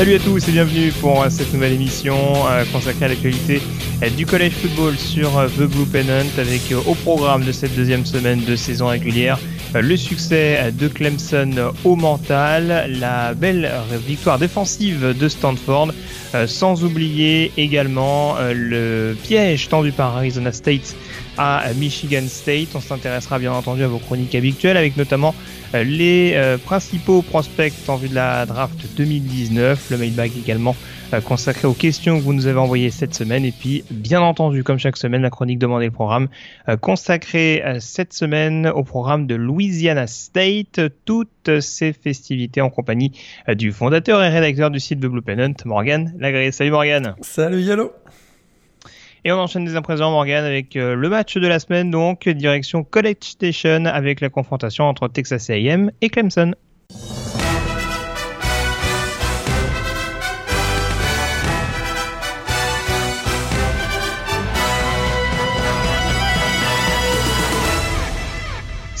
Salut à tous et bienvenue pour euh, cette nouvelle émission euh, consacrée à l'actualité euh, du college football sur The Blue Pennant avec au programme de cette deuxième semaine de saison régulière le succès de Clemson au mental, la belle victoire défensive de Stanford, sans oublier également le piège tendu par Arizona State à Michigan State. On s'intéressera bien entendu à vos chroniques habituelles avec notamment euh, les euh, principaux prospects en vue de la draft 2019, le mailbag également euh, consacré aux questions que vous nous avez envoyées cette semaine. Et puis bien entendu comme chaque semaine la chronique demandée le programme consacrée cette semaine au programme de Louisiana State, toutes ces festivités en compagnie du fondateur et rédacteur du site de Blue Pennant, Morgan Lagré. Salut Morgan. Salut Yellow et on enchaîne dès à Morgan, avec euh, le match de la semaine, donc, direction College Station, avec la confrontation entre Texas A&M et Clemson.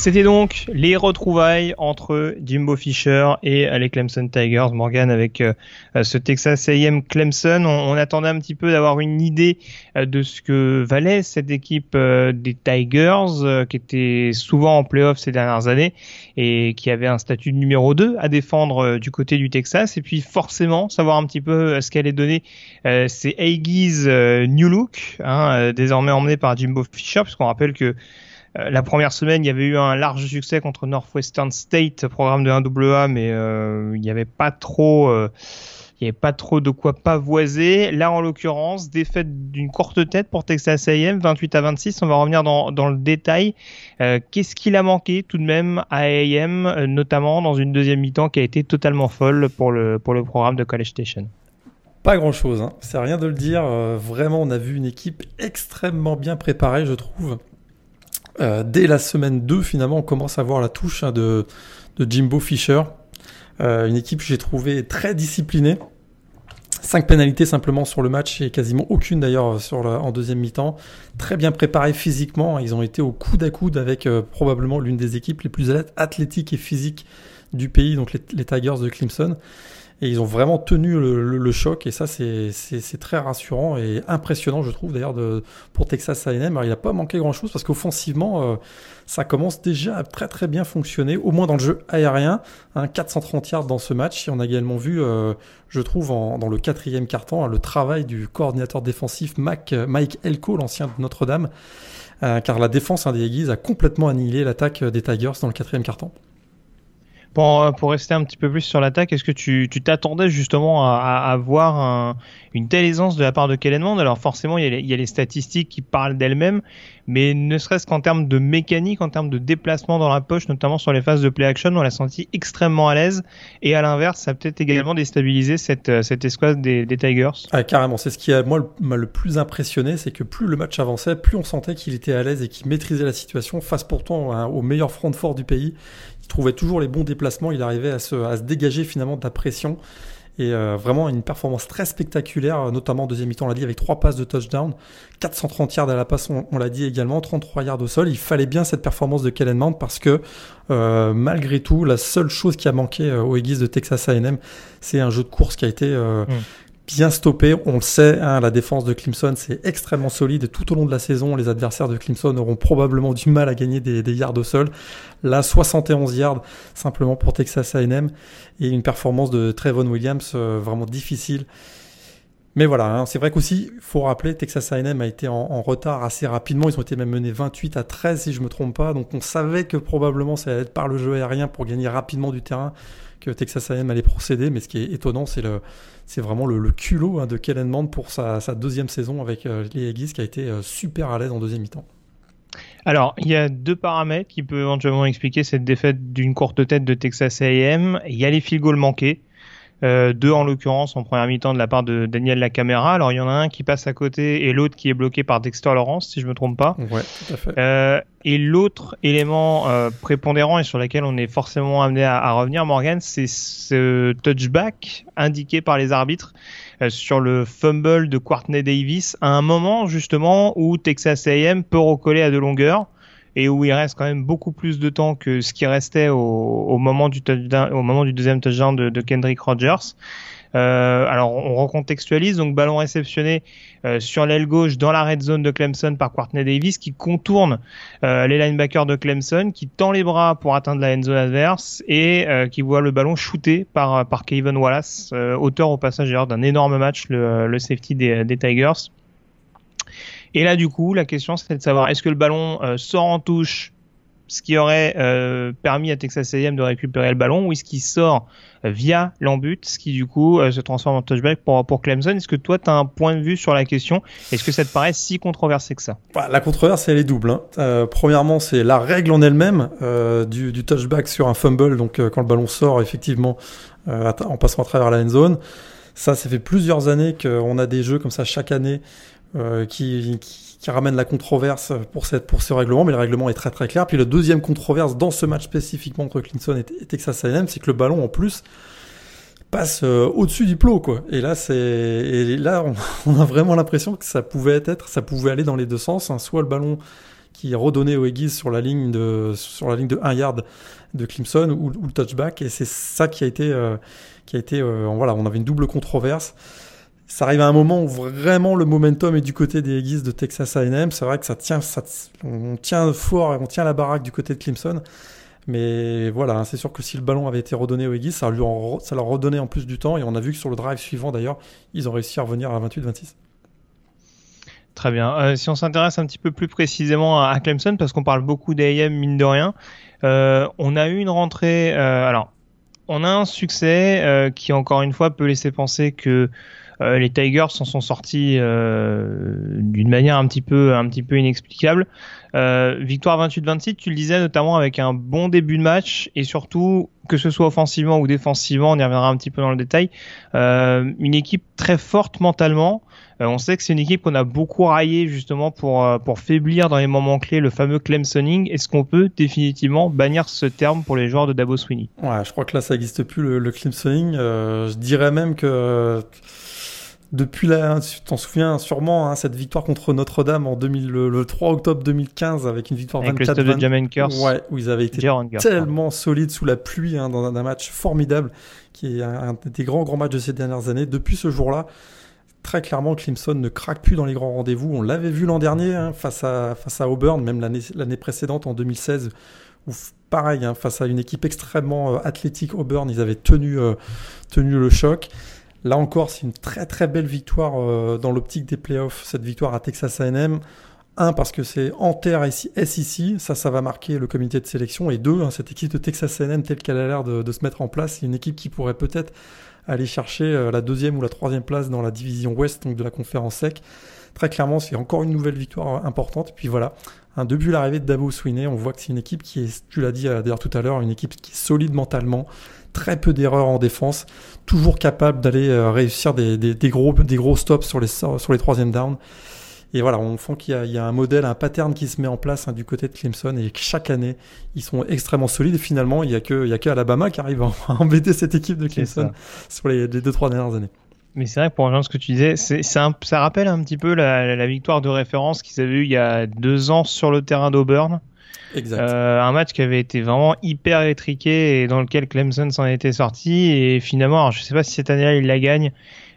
C'était donc les retrouvailles entre Jimbo Fisher et les Clemson Tigers. Morgan avec euh, ce Texas A&M Clemson. On, attendait un petit peu d'avoir une idée euh, de ce que valait cette équipe euh, des Tigers, qui était souvent en playoff ces dernières années et qui avait un statut de numéro 2 à défendre du côté du Texas. Et puis forcément, savoir un petit peu ce qu'elle est donné, c'est Aggies New Look, hein, désormais emmené par Jimbo Fisher, puisqu'on rappelle que euh, la première semaine, il y avait eu un large succès contre Northwestern State, programme de 1AA, mais euh, il n'y avait pas trop, euh, avait pas trop de quoi pavoiser. Là, en l'occurrence, défaite d'une courte tête pour Texas A&M, 28 à 26. On va revenir dans, le détail. Qu'est-ce qu'il a manqué tout de même à A&M, notamment dans une deuxième mi-temps qui a été totalement folle pour le programme de College Station? Pas grand chose, hein. c'est rien de le dire. Vraiment, on a vu une équipe extrêmement bien préparée, je trouve. Euh, dès la semaine 2, finalement, on commence à voir la touche hein, de, Jimbo Fisher. Euh, une équipe que j'ai trouvé très disciplinée. Cinq pénalités simplement sur le match et quasiment aucune d'ailleurs sur la, en deuxième mi-temps. Très bien préparés physiquement. Ils ont été au coude à coude avec euh, probablement l'une des équipes les plus athlétiques et physiques du pays, donc les, les Tigers de Clemson. Et ils ont vraiment tenu le, choc et ça c'est très rassurant et impressionnant je trouve d'ailleurs pour Texas A&M. Il n'a pas manqué grand chose parce qu'offensivement euh, ça commence déjà à très très bien fonctionner, au moins dans le jeu aérien. Hein, 430 yards dans ce match et on a également vu euh, je trouve dans le quatrième carton hein, le travail du coordinateur défensif Mac, Mike Elko, l'ancien de Notre-Dame. Euh, car la défense hein, des Aggies a complètement annihilé l'attaque des Tigers dans le quatrième carton. Pour, pour rester un petit peu plus sur l'attaque, est-ce que tu t'attendais justement à, à, voir un, une telle aisance de la part de Kellen Mond Alors forcément, il y, a les, statistiques qui parlent d'elles-mêmes, mais ne serait-ce qu'en termes de mécanique, en termes de déplacement dans la poche, notamment sur les phases de play action, on l'a senti extrêmement à l'aise. Et à l'inverse, ça a peut-être également déstabilisé cette, cette escouade des, Tigers. Ah, carrément, c'est ce qui a moi m'a le plus impressionné, c'est que plus le match avançait, plus on sentait qu'il était à l'aise et qu'il maîtrisait la situation face pourtant hein, au meilleur front fort du pays trouvait toujours les bons déplacements, il arrivait à se, à se dégager finalement de la pression. Et euh, vraiment une performance très spectaculaire, notamment en deuxième mi-temps, on l'a dit, avec trois passes de touchdown, 430 yards à la passe, on, l'a dit également, 33 yards au sol. Il fallait bien cette performance de Kellen Mount parce que euh, malgré tout, la seule chose qui a manqué euh, aux Aggies de Texas A&M, c'est un jeu de course qui a été mm bien stoppé. On le sait, hein, la défense de Clemson, c'est extrêmement solide. Et tout au long de la saison, les adversaires de Clemson auront probablement du mal à gagner des, yards au sol. Là, 71 yards simplement pour Texas A&M et une performance de Trevon Williams euh, vraiment difficile. Mais voilà, hein, c'est vrai qu'aussi, il faut rappeler, Texas A&M a été en, retard assez rapidement. Ils ont été même menés 28 à 13, si je me trompe pas. Donc on savait que probablement ça allait être par le jeu aérien pour gagner rapidement du terrain que Texas A&M allait procéder. Mais ce qui est étonnant, c'est vraiment le, culot hein, de Kellen Mond pour sa, sa, deuxième saison avec euh, les Aggies qui a été euh, super à l'aise en deuxième mi-temps. Alors, il y a deux paramètres qui peuvent éventuellement expliquer cette défaite d'une courte tête de Texas A&M. Il y a les field goals manqués. Euh, deux en l'occurrence en première mi-temps de la part de Daniel Lacamera. Alors il y en a un qui passe à côté et l'autre qui est bloqué par Dexter Lawrence, si je me trompe pas. Ouais, tout à fait. Euh, et l'autre élément euh, prépondérant et sur lequel on est forcément amené à, à revenir, Morgan, c'est ce touchback indiqué par les arbitres sur le fumble de Courtney Davis à un moment justement où Texas A&M peut recoller à de longueur et où il reste quand même beaucoup plus de temps que ce qui restait au, au moment du au moment du deuxième touchdown de, de Kendrick Rogers. Euh, alors on recontextualise, donc ballon réceptionné euh, sur l'aile gauche dans la red zone de Clemson par Courtney Davis qui contourne euh, les linebackers de Clemson, qui tend les bras pour atteindre la end zone adverse et euh, qui voit le ballon shooté par par Kevin Wallace, euh, auteur au passage d'un énorme match, le, le safety des, des Tigers. Et là, du coup, la question, c'est de savoir est-ce que le ballon euh, sort en touche, ce qui aurait euh, permis à Texas A&M de récupérer le ballon, ou est-ce qu'il sort euh, via l'embut, ce qui du coup se transforme en touchback pour, pour Clemson? Est-ce que toi, tu as un point de vue sur la question? Est-ce que ça te paraît si controversé que ça? Bah, La controverse, elle est double. Hein. Premièrement, c'est la règle en elle-même du, touchback sur un fumble, donc quand le ballon sort effectivement en passant à travers la end zone. Ça, ça fait plusieurs années qu'on a des jeux comme ça chaque année euh, qui, qui, qui ramènent la controverse pour, cette, pour ce règlement, mais le règlement est très très clair. Puis la deuxième controverse dans ce match spécifiquement entre Clemson et, et Texas A&M, c'est que le ballon en plus passe euh, au-dessus du plot quoi. Et là c'est et là on, a vraiment l'impression que ça pouvait être ça pouvait aller dans les deux sens, hein. soit le ballon qui est redonné au sur la ligne de sur la ligne de 1 yard de Clemson ou, ou le touchback et c'est ça qui a été euh, qui a été euh, voilà, on avait une double controverse. Ça arrive à un moment où vraiment le momentum est du côté des Aggies de Texas A&M. C'est vrai que ça tient, on tient fort, on tient la baraque du côté de Clemson. Mais voilà, hein, c'est sûr que si le ballon avait été redonné aux Aggies, ça, leur redonnait en plus du temps. Et on a vu que sur le drive suivant, d'ailleurs, ils ont réussi à revenir à 28-26. Très bien. Euh, si on s'intéresse un petit peu plus précisément à, Clemson, parce qu'on parle beaucoup d'AM, mine de rien, euh, on a eu une rentrée. Euh, alors, on a un succès qui, encore une fois, peut laisser penser que euh, les Tigers s'en sont sortis euh, d'une manière un petit peu, un petit peu inexplicable. Euh, victoire 28-26, tu le disais notamment avec un bon début de match et surtout que ce soit offensivement ou défensivement, on y reviendra un petit peu dans le détail. Une équipe très forte mentalement. On sait que c'est une équipe qu'on a beaucoup raillé justement pour faiblir dans les moments clés, le fameux Clemsoning. Est-ce qu'on peut définitivement bannir ce terme pour les joueurs de Dabo Sweeney? Ouais, je crois que là ça n'existe plus le, le Clemsoning. Je dirais même que depuis la, tu t'en souviens sûrement, hein, cette victoire contre Notre-Dame en 2000, le, le 3 octobre 2015 avec une victoire avec 24 le stade de Jamin Curse. Ouais, où ils avaient été tellement solides sous la pluie hein, dans un, un, match formidable qui est un, un, des grands grands matchs de ces dernières années. Depuis ce jour-là, très clairement, Clemson ne craque plus dans les grands rendez-vous. On l'avait vu l'an dernier hein, face à face à Auburn, même l'année l'année précédente en 2016 où pareil, hein, face à une équipe extrêmement euh, athlétique Auburn, ils avaient tenu, euh, tenu le choc. Là encore, c'est une très très belle victoire euh, dans l'optique des playoffs, cette victoire à Texas A&M. Un, parce que c'est en terre SEC, ça, ça va marquer le comité de sélection. Et deux, hein, cette équipe de Texas A&M telle qu'elle a l'air de, se mettre en place, c'est une équipe qui pourrait peut-être aller chercher euh, la deuxième ou la troisième place dans la division ouest, donc de la conférence sec. Très clairement, c'est encore une nouvelle victoire importante. Et puis voilà, hein, depuis l'arrivée de Dabo Sweeney, on voit que c'est une équipe qui est, tu l'as dit euh, d'ailleurs tout à l'heure, une équipe qui est solide mentalement, très peu d'erreurs en défense, toujours capable d'aller euh, réussir des, des, des, gros, des gros stops sur les, sur les troisième downs. Et voilà, on sent qu'il y, y, a un modèle, un pattern qui se met en place hein, du côté de Clemson et que chaque année, ils sont extrêmement solides. Et finalement, il n'y a que, il y a que Alabama qui arrive à embêter cette équipe de Clemson sur les, les deux, trois dernières années. Mais c'est vrai que pour rejoindre ce que tu disais, c'est, ça rappelle un petit peu la, la victoire de référence qu'ils avaient eu il y a deux ans sur le terrain d'Auburn. Exact. Euh, un match qui avait été vraiment hyper étriqué et dans lequel Clemson s'en était sorti. Et finalement, alors je sais pas si cette année-là il la gagne.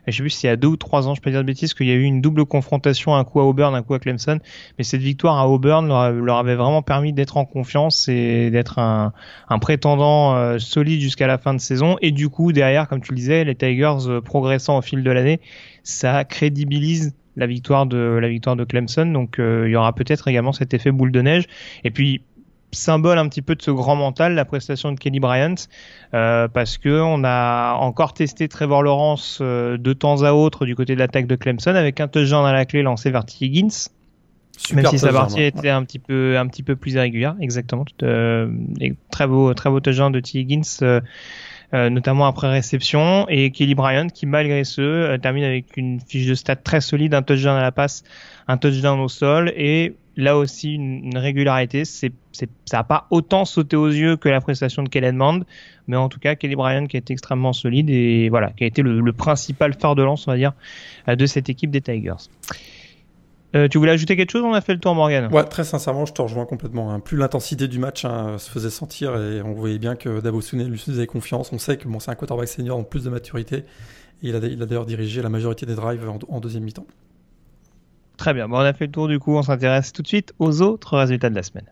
Je sais plus si c'est a deux ou trois ans, je peux dire de bêtises, qu'il y a eu une double confrontation, un coup à Auburn, un coup à Clemson. Mais cette victoire à Auburn leur, avait vraiment permis d'être en confiance et d'être un, un prétendant euh, solide jusqu'à la fin de saison. Et du coup, derrière, comme tu le disais, les Tigers euh, progressant au fil de l'année, ça crédibilise la victoire de la victoire de Clemson. Donc euh, il y aura peut-être également cet effet boule de neige. Et puis symbole un petit peu de ce grand mental, la prestation de Kelly Bryant, euh, parce que on a encore testé Trevor Lawrence euh, de temps à autre du côté de l'attaque de Clemson avec un touchdown à la clé lancé vers T. Higgins. Même si sa partie était un petit peu un petit peu plus irrégulière, exactement. Euh, très beau très beau touchdown de T. Higgins, euh, notamment après réception, et Kelly Bryant qui malgré ce euh, termine avec une fiche de stats très solide, un touchdown à la passe, un touchdown au sol, et là aussi une, une régularité. C'est ça n'a pas autant sauté aux yeux que la prestation de Kellen Mond, mais en tout cas Kelly Bryant qui a été extrêmement solide et voilà qui a été le, le principal phare de lance on va dire de cette équipe des Tigers. Euh, tu voulais ajouter quelque chose On a fait le tour, Morgan. Ouais, très sincèrement, je te rejoins complètement. Hein. Plus l'intensité du match hein, se faisait sentir et on voyait bien que Davo lui faisait confiance. On sait que bon, c'est un quarterback senior en plus de maturité et il a, il a d'ailleurs dirigé la majorité des drives en, en deuxième mi-temps. Très bien. Bon, on a fait le tour du coup. On s'intéresse tout de suite aux autres résultats de la semaine.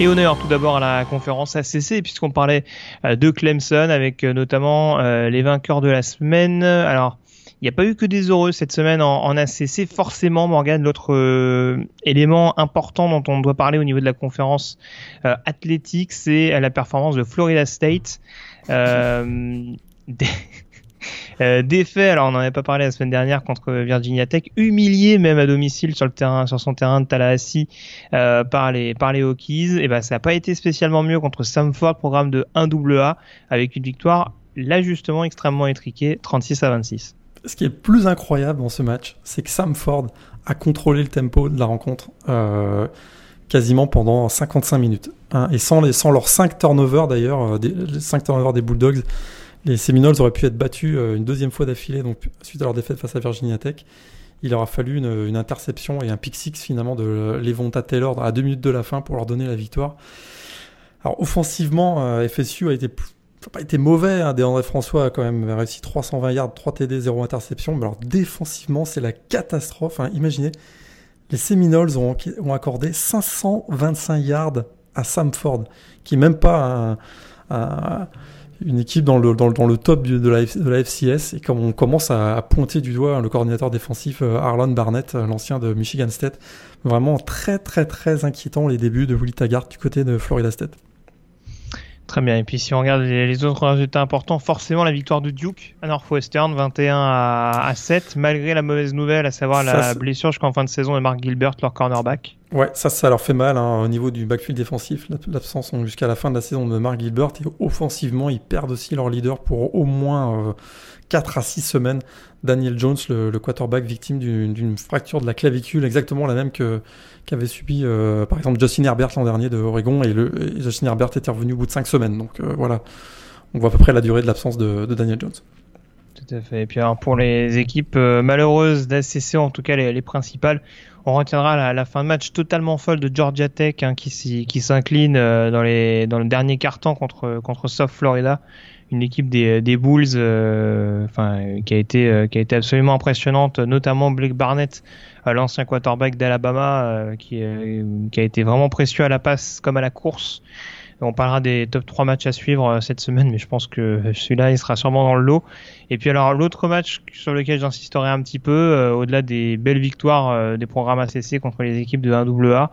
Et honneur tout d'abord à la conférence ACC, puisqu'on parlait euh, de Clemson avec euh, notamment euh, les vainqueurs de la semaine. Alors, il n'y a pas eu que des heureux cette semaine en, ACC. Forcément, Morgan, l'autre élément important dont on doit parler au niveau de la conférence athlétique, c'est la performance de Florida State. Euh, défait, alors on n'en avait pas parlé la semaine dernière contre Virginia Tech, humilié même à domicile sur le terrain, sur son terrain de Tallahassee euh, par les par Hokies. Et ben ça n'a pas été spécialement mieux contre Samford, programme de 1AA, avec une victoire là justement extrêmement étriquée, 36 à 26. Ce qui est plus incroyable dans ce match, c'est que Samford a contrôlé le tempo de la rencontre. Euh, quasiment pendant 55 minutes. Hein, et sans, sans leurs 5 turnovers d'ailleurs, les 5 turnovers des Bulldogs, les Seminoles auraient pu être battus euh, une deuxième fois d'affilée, donc suite à leur défaite face à Virginia Tech. Il aura fallu une, interception et un pick six finalement de Levonta Taylor à deux minutes de la fin pour leur donner la victoire. Alors offensivement, euh, FSU a été n'a pas été mauvais. Hein. André François a quand même réussi 320 yards, 3 TD, 0 interception. Mais alors défensivement, c'est la catastrophe. Hein. Imaginez, les Seminoles ont, accordé 525 yards à Samford, qui est même pas un, une équipe dans le, top de la, FCS. Et comme on commence à, pointer du doigt le coordinateur défensif euh, Arlon Barnett, euh, l'ancien de Michigan State, vraiment très très très inquiétant les débuts de Willie Taggart du côté de Florida State. Très bien. Et puis si on regarde les, les, autres résultats importants, forcément la victoire de Duke à Northwestern, 21 à, à 7, malgré la mauvaise nouvelle, à savoir ça, la blessure jusqu'en fin de saison de Mark Gilbert, leur cornerback. Ouais, ça, ça leur fait mal hein, au niveau du backfield défensif, l'absence jusqu'à la fin de la saison de Mark Gilbert. Et offensivement, ils perdent aussi leur leader pour au moins euh, 4 à 6 semaines. Daniel Jones, le, quarterback victime d'une fracture de la clavicule, exactement la même que qu'avait subi euh, par exemple Justin Herbert l'an dernier de Oregon et, Justin Herbert était revenu au bout de 5 semaines. Donc euh, voilà, on voit à peu près la durée de l'absence de, Daniel Jones. Tout à fait. Et puis alors, pour les équipes euh, malheureuses d'ACC, en tout cas les, les principales, on retiendra la, fin de match totalement folle de Georgia Tech hein, qui, s'incline dans le dernier quart-temps contre, contre South Florida une équipe des, des Bulls euh, enfin qui a été euh, qui a été absolument impressionnante notamment Blake Barnett l'ancien quarterback d'Alabama euh, qui, qui a été vraiment précieux à la passe comme à la course. On parlera des top 3 matchs à suivre cette semaine mais je pense que celui-là il sera sûrement dans le lot. Et puis alors l'autre match sur lequel j'insisterai un petit peu au-delà des belles victoires des programmes ACC contre les équipes de 1AA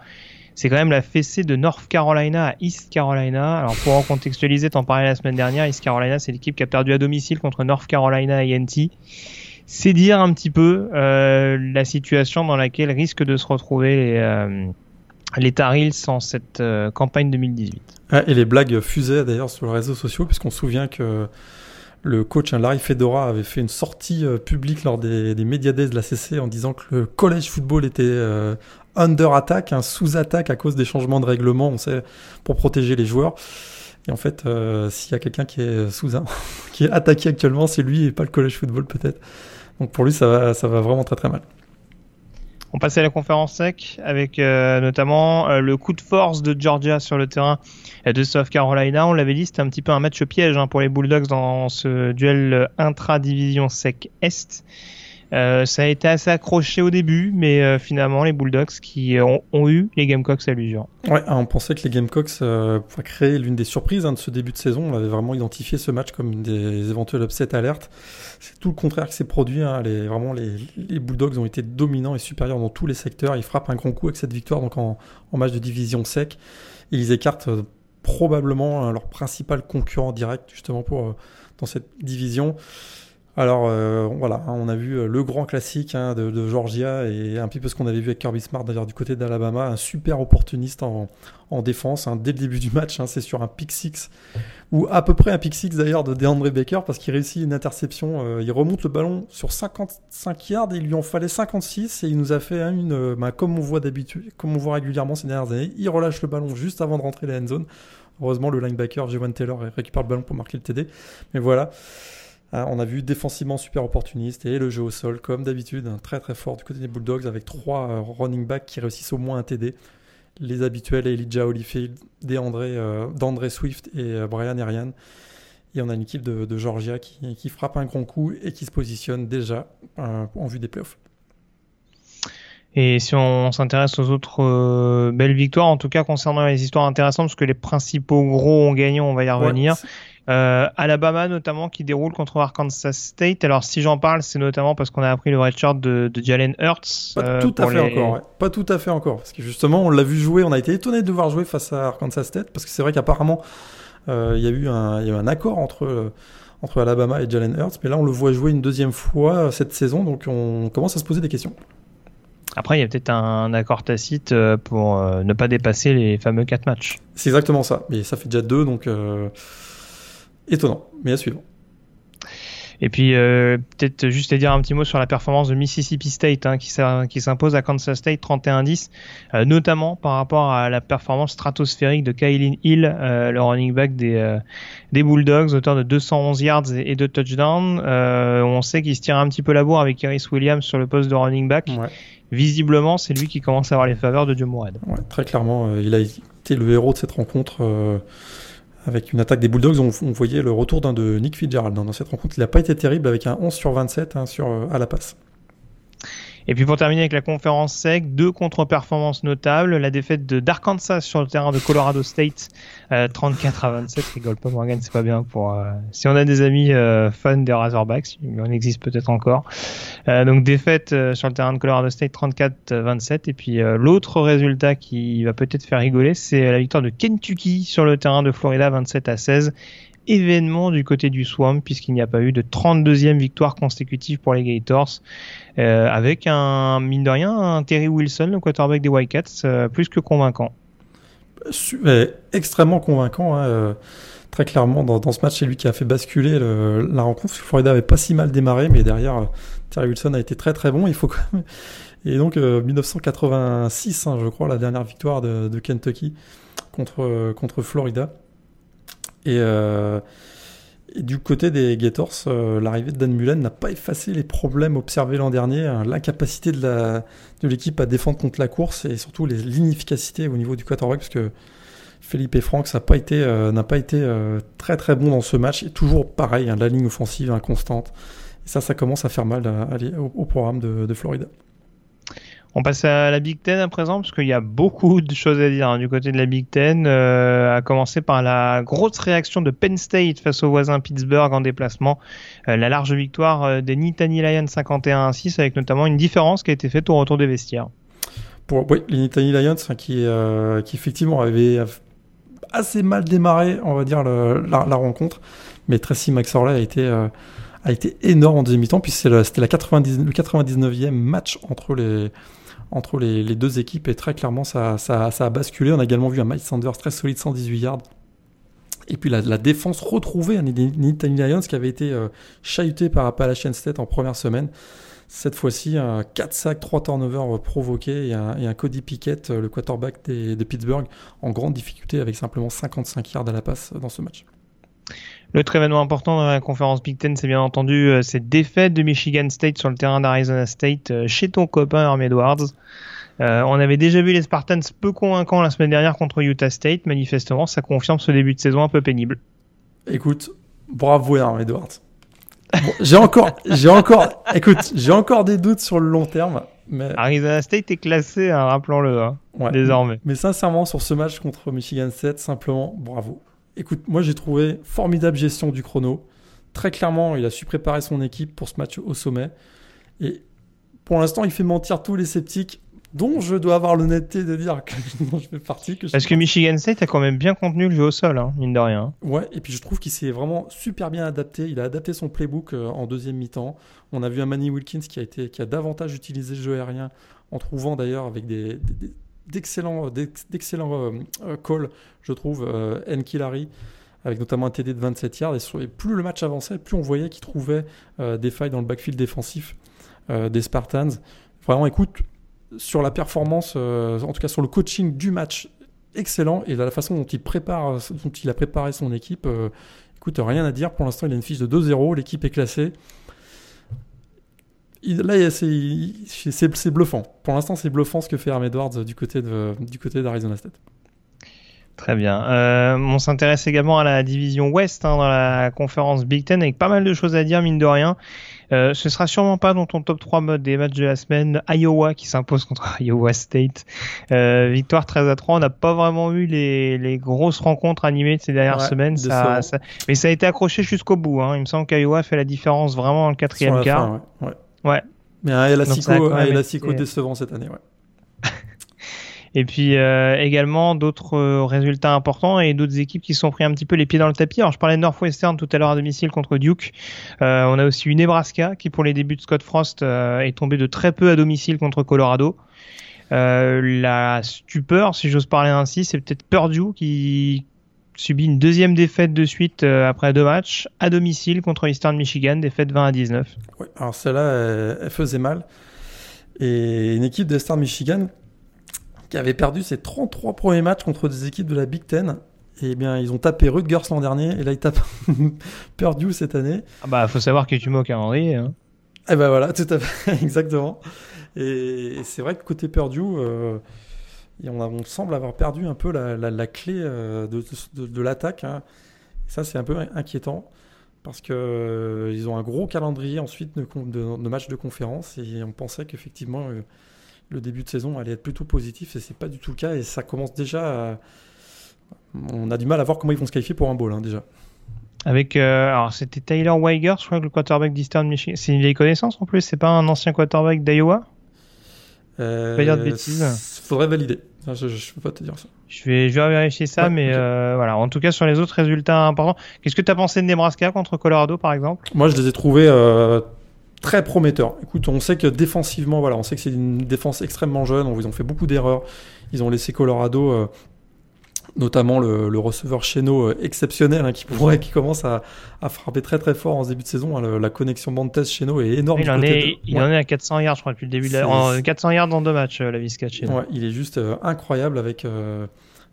c'est quand même la fessée de North Carolina à East Carolina. Alors pour en contextualiser, t'en parlais la semaine dernière, East Carolina c'est l'équipe qui a perdu à domicile contre North Carolina A&T. C'est dire un petit peu euh, la situation dans laquelle risquent de se retrouver les, euh, les Tar en cette euh, campagne 2018. Ah, et les blagues fusaient d'ailleurs sur les réseaux sociaux puisqu'on se souvient que le coach hein, Larry Fedora avait fait une sortie euh, publique lors des, des Media Days de la CC en disant que le college football était under attack, un sous attaque à cause des changements de règlement, on sait, pour protéger les joueurs. Et en fait, euh, s'il y a quelqu'un qui est sous un, qui est attaqué actuellement, c'est lui et pas le college football peut-être. Donc pour lui, ça va, ça va vraiment très très mal. On passait à la conférence sec avec euh, notamment euh, le coup de force de Georgia sur le terrain de South Carolina. On l'avait dit, c'était un petit peu un match piège hein, pour les Bulldogs dans ce duel intra-division sec Est. Euh, ça a été assez accroché au début, mais euh, finalement les Bulldogs qui ont, eu les Gamecocks à l'usure. Ouais, on pensait que les Gamecocks euh, pourraient créer l'une des surprises hein, de ce début de saison. On avait vraiment identifié ce match comme des éventuels upset alertes. C'est tout le contraire qui s'est produit. Hein. Les, vraiment, les, Bulldogs ont été dominants et supérieurs dans tous les secteurs. Ils frappent un grand coup avec cette victoire donc en, match de division sec. Ils écartent probablement leur principal concurrent direct justement pour dans cette division. Alors euh, voilà, hein, on a vu euh, le grand classique hein, de, Georgia et un petit peu ce qu'on avait vu avec Kirby Smart d'ailleurs du côté d'Alabama, un super opportuniste en, défense hein, dès le début du match. c'est sur un pick six ou à peu près un pick six d'ailleurs de DeAndre Baker parce qu'il réussit une interception. Euh, il remonte le ballon sur 55 yards et il lui en fallait 56 et il nous a fait une, bah, comme on voit d'habitude, comme on voit régulièrement ces dernières années, il relâche le ballon juste avant de rentrer la end zone. Heureusement, le linebacker Javon Taylor récupère le ballon pour marquer le TD. Mais voilà. Hein, on a vu défensivement super opportuniste et le jeu au sol, comme d'habitude, très très fort du côté des Bulldogs avec trois euh, running backs qui réussissent au moins un TD. Les habituels Elijah Holyfield, euh, d'André Swift et euh, Brian Arian. Et on a une équipe de, Georgia qui, frappe un grand coup et qui se positionne déjà en vue des playoffs. Et si on s'intéresse aux autres belles victoires, en tout cas concernant les histoires intéressantes, parce que les principaux gros ont gagné, on va y revenir. Euh, Alabama notamment qui déroule contre Arkansas State. Alors si j'en parle, c'est notamment parce qu'on a appris le redshirt de, de Jalen Hurts. Pas euh, tout à fait encore. Pas tout à fait encore, parce que justement on l'a vu jouer. On a été étonné de voir jouer face à Arkansas State, parce que c'est vrai qu'apparemment euh, il y a eu un, y a eu un accord entre entre Alabama et Jalen Hurts, mais là on le voit jouer une deuxième fois cette saison, donc on commence à se poser des questions. Après, il y a peut-être un accord tacite pour ne pas dépasser les fameux 4 matchs. C'est exactement ça. Mais ça fait déjà deux, donc étonnant, mais à suivre. Et puis euh, peut-être juste à dire un petit mot sur la performance de Mississippi State hein, qui, s'impose à Kansas State 31-10, euh, notamment par rapport à la performance stratosphérique de Kylin Hill, euh, le running back des, des Bulldogs, auteur de 211 yards et, de touchdowns. on sait qu'il se tire un petit peu la bourre avec Harris Williams sur le poste de running back. Visiblement, c'est lui qui commence à avoir les faveurs de. Ouais, très clairement, il a été le héros de cette rencontre avec une attaque des Bulldogs, on, voyait le retour d'un de Nick Fitzgerald dans cette rencontre. Il n'a pas été terrible avec un 11 sur 27 hein, sur, euh, à la passe. Et puis pour terminer avec la conférence SEC, deux contre-performances notables. La défaite de d'Arkansas sur le terrain de Colorado State, 34 euh, à 27. Rigole pas Morgan, c'est pas bien pour. Euh, si on a des amis euh, fans des Razorbacks, il en existe peut-être encore. donc défaite sur le terrain de Colorado State, 34-27. Et puis l'autre résultat qui va peut-être faire rigoler, c'est la victoire de Kentucky sur le terrain de Florida, 27 à 16 événement du côté du Swamp puisqu'il n'y a pas eu de 32e victoire consécutive pour les Gators. Euh, avec un mine de rien un Terry Wilson le quarterback des Wildcats euh, plus que convaincant. Extrêmement convaincant hein, euh, très clairement dans, ce match c'est lui qui a fait basculer la rencontre Florida avait pas si mal démarré mais derrière Terry Wilson a été très très bon il faut quand même... et donc 1986 hein, je crois la dernière victoire de, de Kentucky contre, contre Florida euh, et, du côté des Gators, euh, l'arrivée de Dan Mullen n'a pas effacé les problèmes observés l'an dernier, hein, l'incapacité de l'équipe à défendre contre la course et surtout l'inefficacité au niveau du quarterback, parce que Philippe et Franck n'a pas été, euh, pas été très très bon dans ce match. Et toujours pareil, hein, la ligne offensive inconstante. Et ça, ça commence à faire mal au, programme de Florida. On passe à la Big Ten à présent, parce qu'il y a beaucoup de choses à dire hein, du côté de la Big Ten, euh, à commencer par la grosse réaction de Penn State face au voisin Pittsburgh en déplacement, euh, la large victoire euh, des Nittany Lions 51 6, avec notamment une différence qui a été faite au retour des vestiaires. Oui, les Nittany Lions qui, qui effectivement avaient assez mal démarré, on va dire, la, rencontre, mais Tracy McSorley a été a été énorme en deuxième mi-temps, puis c'était la 99, le 99e match entre les, entre les, deux équipes et très clairement ça, a basculé. On a également vu un Mike Sanders très solide, 118 yards. Et puis la, défense retrouvée, un Nittany Lions qui avait été euh, chahuté par Appalachian State en première semaine. Cette fois-ci, 4 sacs, 3 turnovers provoqués et un, Cody Pickett, euh, le quarterback de Pittsburgh, en grande difficulté avec simplement 55 yards à la passe dans ce match. L'autre événement important dans la conférence Big Ten, c'est bien entendu euh, cette défaite de Michigan State sur le terrain d'Arizona State euh, chez ton copain Herm Edwards. Euh, on avait déjà vu les Spartans peu convaincants la semaine dernière contre Utah State. Manifestement, ça confirme ce début de saison un peu pénible. Écoute, bravo Herm Edwards. j'ai encore, j'ai encore, écoute, j'ai encore des doutes sur le long terme. Mais... Arizona State est classé, hein, rappelons-le, hein, désormais. Mais sincèrement, sur ce match contre Michigan State, simplement, bravo. Écoute, moi j'ai trouvé formidable gestion du chrono. Très clairement, il a su préparer son équipe pour ce match au sommet. Et pour l'instant, il fait mentir tous les sceptiques. dont je dois avoir l'honnêteté de dire que je fais partie. Que Parce que Michigan State a quand même bien contenu le jeu au sol, hein, mine de rien. Ouais, et puis je trouve qu'il s'est vraiment super bien adapté. Il a adapté son playbook euh, en deuxième mi-temps. On a vu un Manny Wilkins qui a, été, qui a davantage utilisé le jeu aérien, en trouvant d'ailleurs avec des, d'excellents euh, calls, je trouve, euh, Nkilari avec notamment un TD de 27 yards. Et, plus le match avançait, plus on voyait qu'il trouvait des failles dans le backfield défensif des Spartans. Vraiment, écoute, sur la performance, euh, en tout cas sur le coaching du match, excellent. Et la façon dont il, dont il a préparé son équipe, euh, écoute, rien à dire. Pour l'instant, il a une fiche de 2-0, l'équipe est classée. Là, c'est bluffant. Pour l'instant, c'est bluffant ce que fait Herm Edwards du côté d'Arizona State. Très bien. Euh, on s'intéresse également à la division Ouest hein, dans la conférence Big Ten avec pas mal de choses à dire, mine de rien. Euh, ce sera sûrement pas dans ton top 3 mode des matchs de la semaine. Iowa qui s'impose contre Iowa State. Euh, victoire 13 à 3. On n'a pas vraiment eu les, les, grosses rencontres animées de ces dernières semaines. Ça, ça, mais ça a été accroché jusqu'au bout. Hein. Il me semble qu'Iowa fait la différence vraiment dans le quatrième quart. ouais. ouais. Mais un Elastico décevant cette année. Ouais. Et puis euh, également d'autres euh, résultats importants et d'autres équipes qui se sont pris un petit peu les pieds dans le tapis. Alors je parlais de Northwestern tout à l'heure à domicile contre Duke. Euh, on a aussi eu Nebraska qui pour les débuts de Scott Frost est tombé de très peu à domicile contre Colorado. la stupeur, si j'ose parler ainsi, c'est peut-être Purdue qui subit une deuxième défaite de suite après deux matchs à domicile contre Eastern Michigan, défaite 20 à 19. Ouais, alors celle-là, elle, faisait mal. Et une équipe d'Eastern Michigan qui avait perdu ses 33 premiers matchs contre des équipes de la Big Ten. Et eh bien, ils ont tapé Rutgers l'an dernier, et là, ils tapent Purdue cette année. Ah bah, faut savoir que tu mets au calendrier. Hein. Eh ben voilà, tout à fait, exactement. Et, c'est vrai que côté Purdue, euh, on, on, semble avoir perdu un peu la, la, clé euh, de, l'attaque. Hein. Ça, c'est un peu inquiétant parce que euh, ont un gros calendrier ensuite de, matchs de conférence et on pensait qu'effectivement le début de saison allait être plutôt positif et c'est pas du tout le cas et ça commence déjà à... On a du mal à voir comment ils vont se qualifier pour un bowl hein, déjà. Avec euh, alors c'était Tyler Weiger, je crois que le quarterback d'Eastern Michigan. C'est une vieille connaissance en plus, c'est pas un ancien quarterback d'Iowa? Euh, Pas dire de bêtises. Faudrait valider. Je, je, peux pas te dire ça. Je vais, je vais vérifier ça, mais euh, voilà. En tout cas, sur les autres résultats importants, qu'est-ce que tu as pensé de Nebraska contre Colorado, par exemple? Moi, je les ai trouvés euh, très prometteur. Écoute, on sait que défensivement, voilà, on sait que c'est une défense extrêmement jeune. Ils ont fait beaucoup d'erreurs. Ils ont laissé Colorado, euh, notamment le, receveur Cheno euh, exceptionnel, hein, qui pourrait, qui commence à, frapper très très fort en ce début de saison. Hein. la connexion Bantes Cheno est énorme. Il, en est, il en est à 400 yards, je crois, depuis le début. De la... 400 yards dans deux matchs, euh, la Visca Cheno. Ouais, il est juste incroyable avec.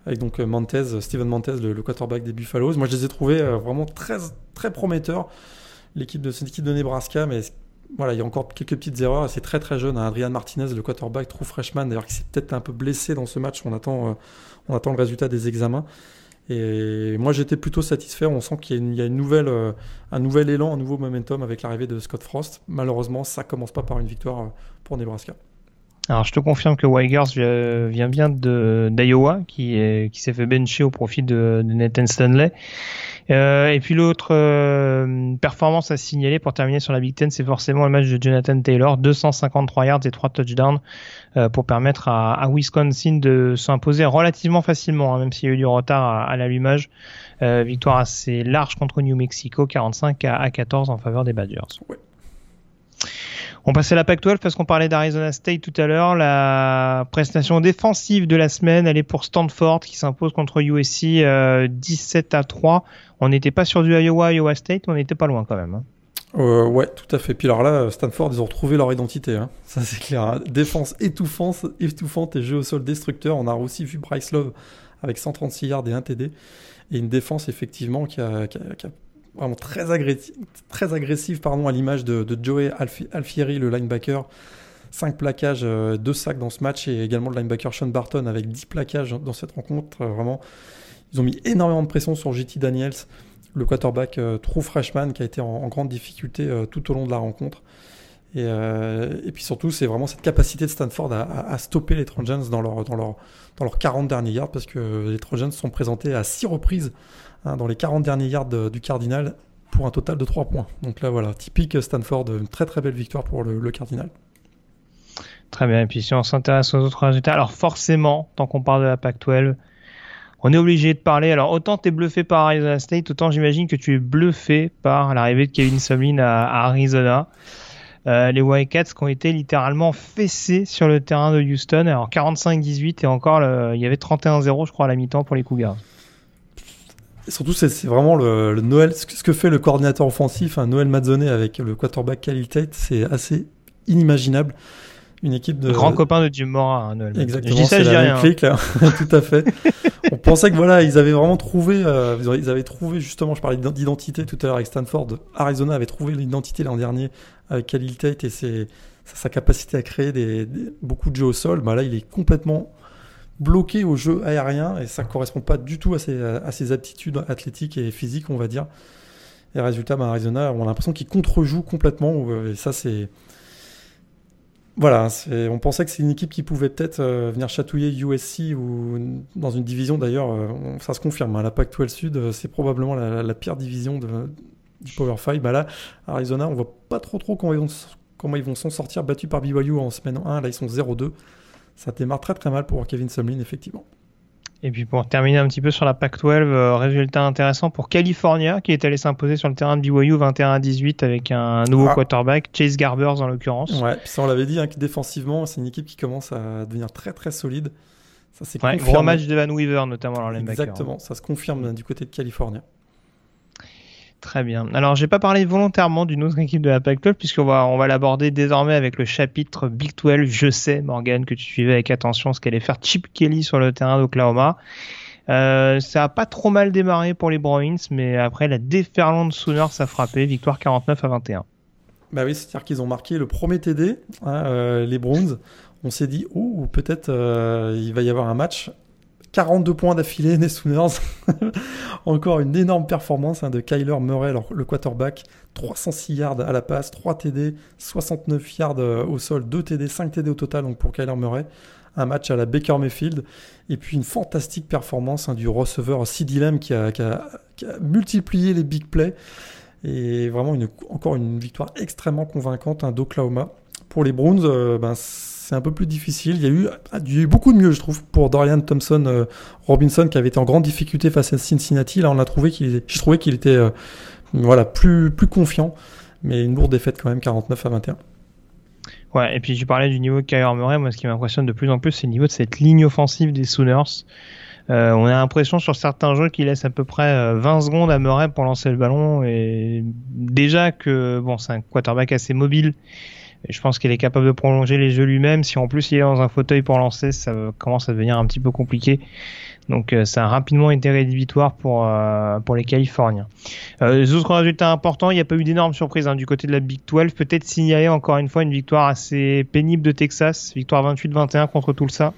avec donc Montez, Steven Montez, le, quarterback des Buffaloes. Moi, je les ai trouvés vraiment très, très prometteurs. L'équipe de cette équipe de Nebraska, mais voilà, il y a encore quelques petites erreurs. C'est très très jeune. Hein. Adrian Martinez, le quarterback, trop freshman, d'ailleurs, qui s'est peut-être un peu blessé dans ce match. On attend, euh, le résultat des examens. Et moi, j'étais plutôt satisfait. On sent qu'il y a, euh, un nouvel élan, un nouveau momentum avec l'arrivée de Scott Frost. Malheureusement, ça commence pas par une victoire euh, pour Nebraska. Alors, je te confirme que Weigers vient bien d'Iowa, qui, qui s'est fait bencher au profit de, de Nathan Stanley. Euh, et puis l'autre euh, performance à signaler pour terminer sur la Big Ten, c'est forcément le match de Jonathan Taylor, 253 yards et 3 touchdowns euh, pour permettre à, à Wisconsin de s'imposer relativement facilement, hein, même s'il y a eu du retard à, à l'allumage. victoire assez large contre New Mexico, 45 à, 14 en faveur des Badgers. Ouais. On passait à la Pac-12 parce qu'on parlait d'Arizona State tout à l'heure. La prestation défensive de la semaine, elle est pour Stanford qui s'impose contre USC 17 à 3. On n'était pas sur du Iowa, Iowa State, on n'était pas loin quand même. Hein. Euh, ouais, tout à fait. Puis alors là, Stanford, ils ont retrouvé leur identité. Hein. Ça, c'est clair. Hein. Défense étouffante, étouffante et jeu au sol destructeur. On a aussi vu Bryce Love avec 136 yards et 1 TD. Et une défense, effectivement, qui a, vraiment très, agressive pardon, à l'image de, Joey Alfieri, le linebacker. 5 plaquages, 2 euh, sacs dans ce match et également le linebacker Sean Barton avec 10 plaquages dans cette rencontre. Vraiment, ils ont mis énormément de pression sur JT Daniels, le quarterback euh, true freshman qui a été en, grande difficulté euh, tout au long de la rencontre. Et, euh, puis surtout, c'est vraiment cette capacité de Stanford à, stopper les Trojans dans leur, dans, leur, dans leurs 40 derniers yards, parce que les Trojans sont présentés à 6 reprises hein, dans les 40 derniers yards du Cardinal pour un total de 3 points. Donc là, voilà, typique Stanford, une très très belle victoire pour le, Cardinal. Très bien. Et puis si on s'intéresse aux autres résultats, alors forcément, tant qu'on parle de la Pac-12, on est obligé de parler. Alors autant tu es bluffé par Arizona State, autant j'imagine que tu es bluffé par l'arrivée de Kevin Sumlin à, Arizona. Euh, les Wildcats qui ont été littéralement fessés sur le terrain de Houston. Alors 45-18 et encore il y avait 31-0 je crois à la mi-temps pour les Cougars. Et surtout, c'est vraiment le, Noël, ce que fait le coordinateur offensif, un Noël Mazzone avec le quarterback Khalil Tate, c'est assez inimaginable. Une équipe de. Grand copain de Jim Mora, hein, Noël. Exactement, c'est la même clic, là. Tout à fait. On pensait que voilà, ils avaient vraiment trouvé, euh, ils avaient trouvé justement, je parlais d'identité tout à l'heure avec Stanford, Arizona avait trouvé l'identité l'an dernier avec Khalil Tate et ses, sa, capacité à créer des, beaucoup de jeux au sol. Bah là, il est complètement bloqué au jeu aérien et ça correspond pas du tout à ses, à ses aptitudes athlétiques et physiques, on va dire. Et résultat, bah, Arizona, on a l'impression qu'il contre-joue complètement. Et ça, c'est. Voilà, on pensait que c'est une équipe qui pouvait peut-être euh, venir chatouiller USC ou dans une division d'ailleurs, euh, ça se confirme. Hein, la Pac-12 Sud, euh, c'est probablement la, pire division du Power 5. Bah là, Arizona, on voit pas trop trop comment ils vont, comment ils vont s'en sortir battus par BYU en semaine 1. Là, ils sont 0-2 ça démarre très très mal pour Kevin Sumlin, effectivement. Et puis pour terminer un petit peu sur la Pac-12, euh, résultat intéressant pour California qui est allé s'imposer sur le terrain de BYU 21 à 18 avec un nouveau ah. quarterback, Chase Garbers en l'occurrence. Ouais, ça on l'avait dit, hein, défensivement c'est une équipe qui commence à devenir très très solide. Ça c'est ouais, gros match de Van Weaver notamment dans Exactement, ça se confirme du côté de California. Très bien. Alors, j'ai pas parlé volontairement d'une autre équipe de la Pac-12 puisqu'on va, on va l'aborder désormais avec le chapitre Big 12. Je sais, Morgan, que tu suivais avec attention ce qu'allait faire Chip Kelly sur le terrain d'Oklahoma. Euh, ça a pas trop mal démarré pour les Bruins, mais après la déferlante Sooners a frappé, victoire 49 à 21. Bah oui, c'est-à-dire qu'ils ont marqué le premier TD, hein, euh, les Browns. On s'est dit, oh, peut-être euh, il va y avoir un match 42 points d'affilée des. Encore une énorme performance hein, de Kyler Murray, le quarterback. 306 yards à la passe, 3 TD, 69 yards euh, au sol, 2 TD, 5 TD au total donc pour Kyler Murray. Un match à la Baker Mayfield. Et puis une fantastique performance hein, du receveur CD Lamb qui a, multiplié les big plays. Et vraiment encore une victoire extrêmement convaincante hein, d'Oklahoma. Pour les Browns, euh, ben, c'est un peu plus difficile. Il y, a eu, il y a eu beaucoup de mieux, je trouve, pour Dorian Thompson euh, Robinson, qui avait été en grande difficulté face à Cincinnati. Là, on a trouvé qu'il, je trouvais qu'il était euh, voilà, plus, plus confiant, mais une lourde défaite quand même, 49 à 21. Ouais, et puis tu parlais du niveau de Kyler Murray. Moi, ce qui m'impressionne de plus en plus, c'est le niveau de cette ligne offensive des Sooners. Euh, on a l'impression sur certains jeux qu'il laisse à peu près 20 secondes à Murray pour lancer le ballon. Et déjà que bon, c'est un quarterback assez mobile je pense qu'il est capable de prolonger les jeux lui-même. Si en plus il est dans un fauteuil pour lancer, ça commence à devenir un petit peu compliqué. Donc euh, ça a rapidement été rédhibitoire pour euh, pour les Californiens. Euh, les autres résultats importants, il n'y a pas eu d'énormes surprises hein, du côté de la Big 12. Peut-être signaler encore une fois une victoire assez pénible de Texas, victoire 28-21 contre Tulsa.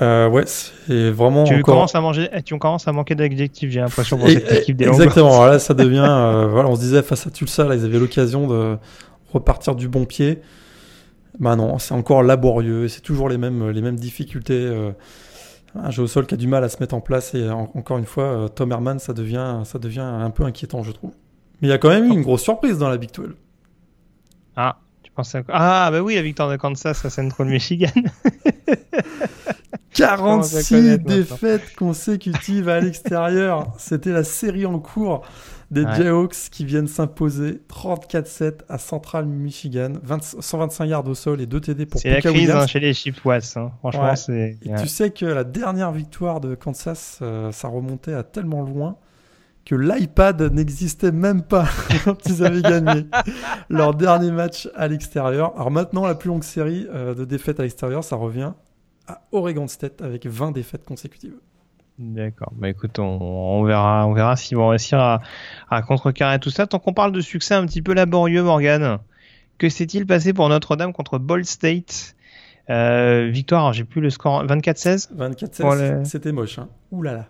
Euh, ouais, c'est vraiment. Tu commences à manger, tu commences à manquer d'adjectifs, j'ai l'impression pour cette équipe des Exactement. Alors là, ça devient. voilà, on se disait face à Tulsa, là, ils avaient l'occasion de repartir du bon pied. Bah non, c'est encore laborieux, c'est toujours les mêmes, les mêmes difficultés. Euh, un jeu au sol qui a du mal à se mettre en place et encore une fois, euh, Tom Herman, ça devient, ça devient un peu inquiétant, je trouve. Mais il y a quand même eu une grosse surprise dans la Big 12. Ah, tu pensais à quoi? Ah, bah oui, la victoire de Kansas à Central Michigan. 46 défaites consécutives à l'extérieur. C'était la série en cours des Jayhawks qui viennent s'imposer 34-7 à Central Michigan, 125 yards au sol et 2 TD pour C'est la crise hein, chez les Chippewas. Hein. Franchement, c'est. Et tu sais que la dernière victoire de Kansas, euh, ça remontait à tellement loin que l'iPad n'existait même pas quand ils avaient gagné leur dernier match à l'extérieur. Alors maintenant, la plus longue série euh, de défaites à l'extérieur, ça revient à Oregon State avec 20 défaites consécutives. D'accord. Bah écoute, on, verra, on verra s'ils vont réussir à, à, contrecarrer tout ça. Tant qu'on parle de succès un petit peu laborieux, Morgan, que s'est-il passé pour Notre-Dame contre Ball State? Euh, Victoire, j'ai plus le score 24-16 24-16, c'était moche. Hein. Ouh là là.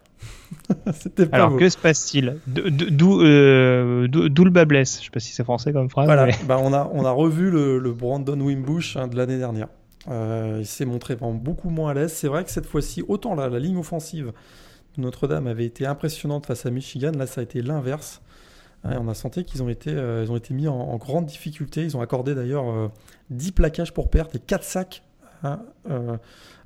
c'était pas Alors, que se passe-t-il? D'où euh, le bas blesse? Je sais pas si c'est français comme phrase. Voilà, bah, on, a, on a revu le, le Brandon Wimbush hein, de l'année dernière. Euh, il s'est montré vraiment beaucoup moins à l'aise. C'est vrai que cette fois-ci, autant la, la ligne offensive de Notre-Dame avait été impressionnante face à Michigan, là ça a été l'inverse. on a senti qu'ils ont, été, ils ont été mis en, grande difficulté. Ils ont accordé d'ailleurs 10 plaquages pour perte et 4 sacs hein,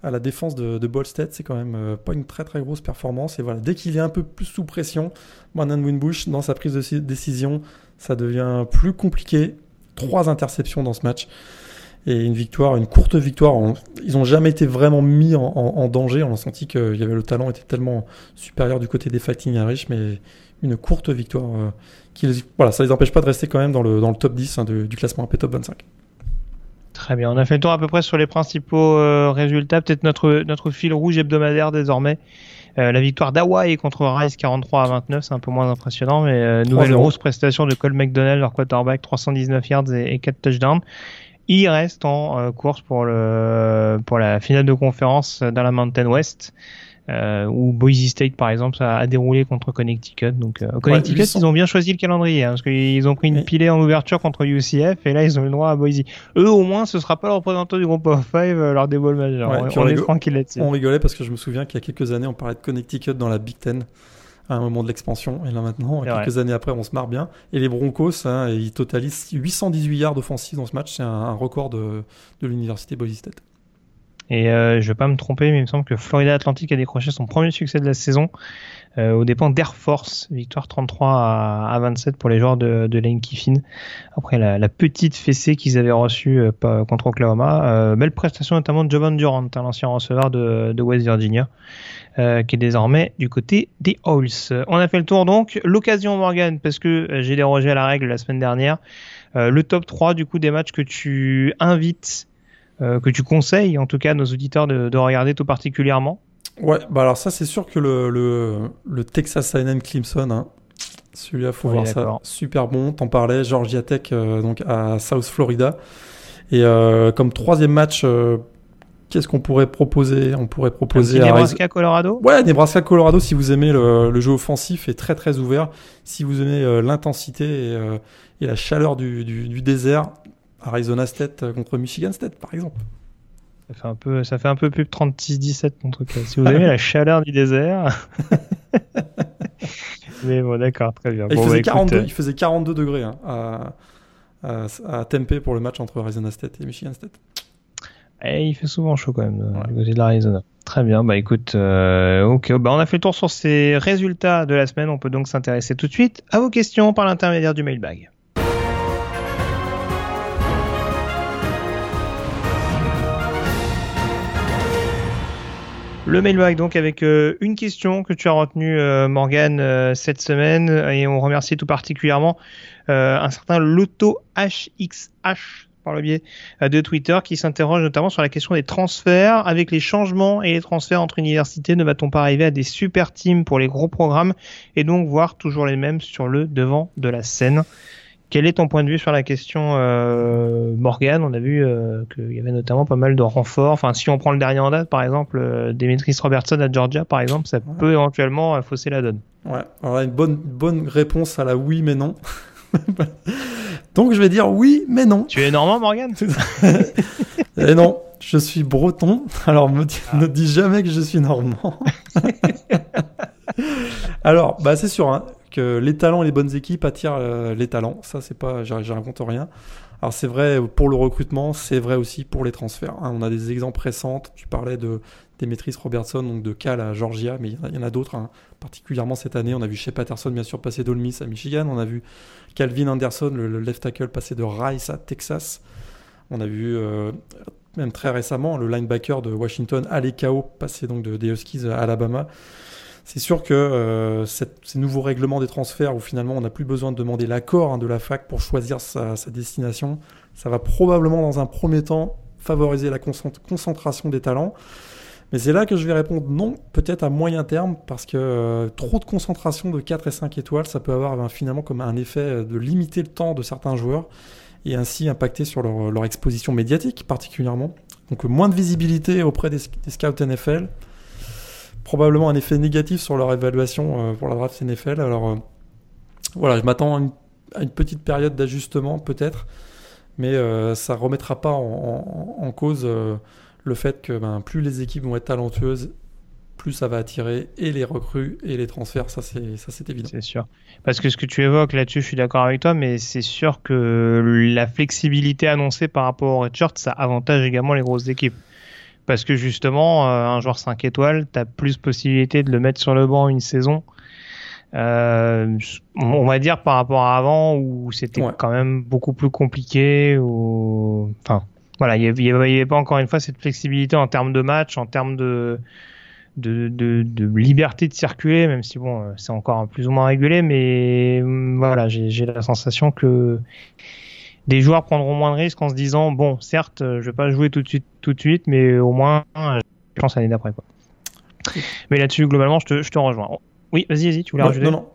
à la défense de, de Bolstead. C'est quand même pas une très très grosse performance. Et voilà, dès qu'il est un peu plus sous pression, Manan Winbush, dans sa prise de décision, ça devient plus compliqué. Trois interceptions dans ce match et une victoire, une courte victoire. ils n'ont jamais été vraiment mis en, danger. On a senti y avait le talent était tellement supérieur du côté des Fighting Irish, mais une courte victoire. Euh, qui voilà, ça les empêche pas de rester quand même dans le, dans le top 10 hein, du classement AP Top 25. Très bien, on a fait le tour à peu près sur les principaux euh, résultats. Peut-être notre, notre fil rouge hebdomadaire désormais. Euh, la victoire d'Hawaii contre Rice 43 à 29, c'est un peu moins impressionnant, mais nouvelle grosse prestation de Cole McDonald, leur quarterback, 319 yards et, et 4 touchdowns. Il reste en euh, course pour, le, pour la finale de conférence dans la Mountain West. Euh, où Boise State par exemple a, déroulé contre Connecticut. Donc euh, Connecticut, ils ont bien choisi le calendrier hein, parce qu'ils ont pris une pilée en ouverture contre UCF et là ils ont le droit à Boise. Eux au moins, ce sera pas le représentant du groupe of five euh, lors des balls majeurs. On rigolait parce que je me souviens qu'il y a quelques années on parlait de Connecticut dans la Big Ten à un moment de l'expansion. Et là maintenant, quelques années après, on se marre bien. Et les Broncos, hein, ils totalisent 818 yards offensifs dans ce match. C'est un, record de, de l'université Boise State. Et euh, je vais pas me tromper, mais il me semble que Florida Atlantic a décroché son premier succès de la saison euh, aux dépens d'Air Force. Victoire 33 à, 27 pour les joueurs de, de Lane Kiffin. Après la, petite fessée qu'ils avaient reçue euh, contre Oklahoma. Belle prestation notamment de Jovan Durant, hein, l'ancien receveur de, de West Virginia. Euh, qui est désormais du côté des Halls. On a fait le tour donc. L'occasion Morgan, parce que euh, j'ai dérogé à la règle la semaine dernière. Euh, le top 3 du coup des matchs que tu invites, que tu conseilles en tout cas à nos auditeurs de, regarder tout particulièrement. Ouais, bah alors ça c'est sûr que le, le, Texas A&M Clemson, hein, celui-là faut voir ça, super bon. T'en parlais, Georgia Tech donc à South Florida. Et comme troisième match Qu'est-ce qu'on pourrait proposer? On pourrait proposer Nebraska Colorado? Ouais, Nebraska Colorado. Si vous aimez le, jeu offensif est très très ouvert. Si vous aimez euh, l'intensité et, euh, et, la chaleur du, du, désert, Arizona State euh, contre Michigan State par exemple. Ça fait un peu, ça fait un peu plus de 36-17 mon truc. Si vous aimez la chaleur du désert. Mais bon, d'accord, très bien. il, faisait 42, bah, il, faisait 42, degrés hein, à, à, à Tempe pour le match entre Arizona State et Michigan State. Et il fait souvent chaud quand même euh, du côté de l'Arizona. Très bien, bah écoute, euh, ok, bah on a fait le tour sur ces résultats de la semaine. On peut donc s'intéresser tout de suite à vos questions par l'intermédiaire du mailbag. Le mailbag donc avec euh, une question que tu as retenue euh, Morgan euh, cette semaine et on remercie tout particulièrement un certain Lotto HXH par le biais euh, de Twitter qui s'interroge notamment sur la question des transferts. Avec les changements et les transferts entre universités, ne va-t-on pas arriver à des super teams pour les gros programmes et donc voir toujours les mêmes sur le devant de la scène? Quel est ton point de vue sur la question euh, Morgan On a vu euh, qu'il y avait notamment pas mal de renforts. Enfin, si on prend le dernier en date, par exemple, euh, Demetris Robertson à Georgia, par exemple, ça peut éventuellement euh, fausser la donne. Ouais, alors une bonne, bonne réponse à la oui mais non. Donc je vais dire oui, mais non. Tu es normand, Morgan Et non, je suis breton. Alors me ah. ne dis jamais que je suis normand. Alors, bah c'est sûr hein, que les talents et les bonnes équipes attirent euh, les talents. Ça, c'est pas, raconte rien. Alors c'est vrai pour le recrutement, c'est vrai aussi pour les transferts. Hein. On a des exemples récents. Tu parlais de Demetris Robertson, donc de Cal à Georgia, mais il y en a, d'autres, hein. particulièrement cette année. On a vu chez Patterson, bien sûr, passer d'Olmis à Michigan. On a vu Calvin Anderson, le, left tackle, passer de Rice à Texas. On a vu euh, même très récemment le linebacker de Washington, Alekao, passer donc de, des Huskies à Alabama. C'est sûr que euh, ces nouveaux règlements des transferts où finalement on n'a plus besoin de demander l'accord hein, de la fac pour choisir sa, destination, ça va probablement dans un premier temps favoriser la concentration des talents. Mais c'est là que je vais répondre non, peut-être à moyen terme, parce que euh, trop de concentration de 4 et 5 étoiles, ça peut avoir ben, finalement comme un effet de limiter le temps de certains joueurs et ainsi impacter sur leur, exposition médiatique particulièrement. Donc moins de visibilité auprès des, scouts NFL, probablement un effet négatif sur leur évaluation euh, pour la draft NFL. Alors euh, voilà, je m'attends à, une, petite période d'ajustement peut-être, mais euh, ça remettra pas en, cause le fait que ben, plus les équipes vont être talentueuses, plus ça va attirer et les recrues et les transferts. Ça, c'est ça, c'est évident. C'est sûr. Parce que ce que tu évoques là-dessus, je suis d'accord avec toi, mais c'est sûr que la flexibilité annoncée par rapport au redshirt, ça avantage également les grosses équipes. Parce que justement, euh, un joueur 5 étoiles, tu as plus possibilité de le mettre sur le banc une saison. Euh, on va dire par rapport à avant où c'était quand même beaucoup plus compliqué. Ou... Enfin, voilà, il n'y avait, pas encore une fois cette flexibilité en termes de match, en termes de, de, de, liberté de circuler, même si bon, euh, c'est encore plus ou moins régulé, mais mm, voilà, j'ai la sensation que des joueurs prendront moins de risques en se disant bon, certes, je vais pas jouer tout de suite, tout de suite, mais au moins, je pense l'année d'après quoi. Mais là-dessus, globalement, je te, je te rejoins. Oui, vas-y, vas-y, tu voulais rajouter? Non, non,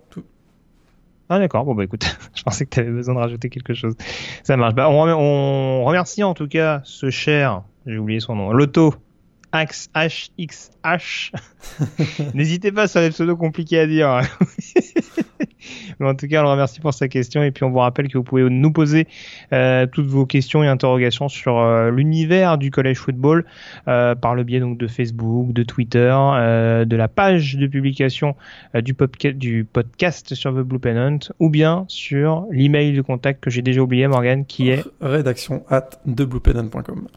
ah d'accord, bon bah écoute, je pensais que tu avais besoin de rajouter quelque chose. Ça marche. Bah, on, remercie en tout cas ce cher, j'ai oublié son nom, Loto HXH. N'hésitez pas, ça va être pseudo compliqué à dire. Mais en tout cas, on le remercie pour sa question et puis on vous rappelle que vous pouvez nous poser euh, toutes vos questions et interrogations sur euh, l'univers du collège football euh, par le biais donc de Facebook, de Twitter, de la page de publication du, du podcast sur The Blue Pennant ou bien sur l'email de contact que j'ai déjà oublié Morgan qui est rédaction at thebluepennant.com.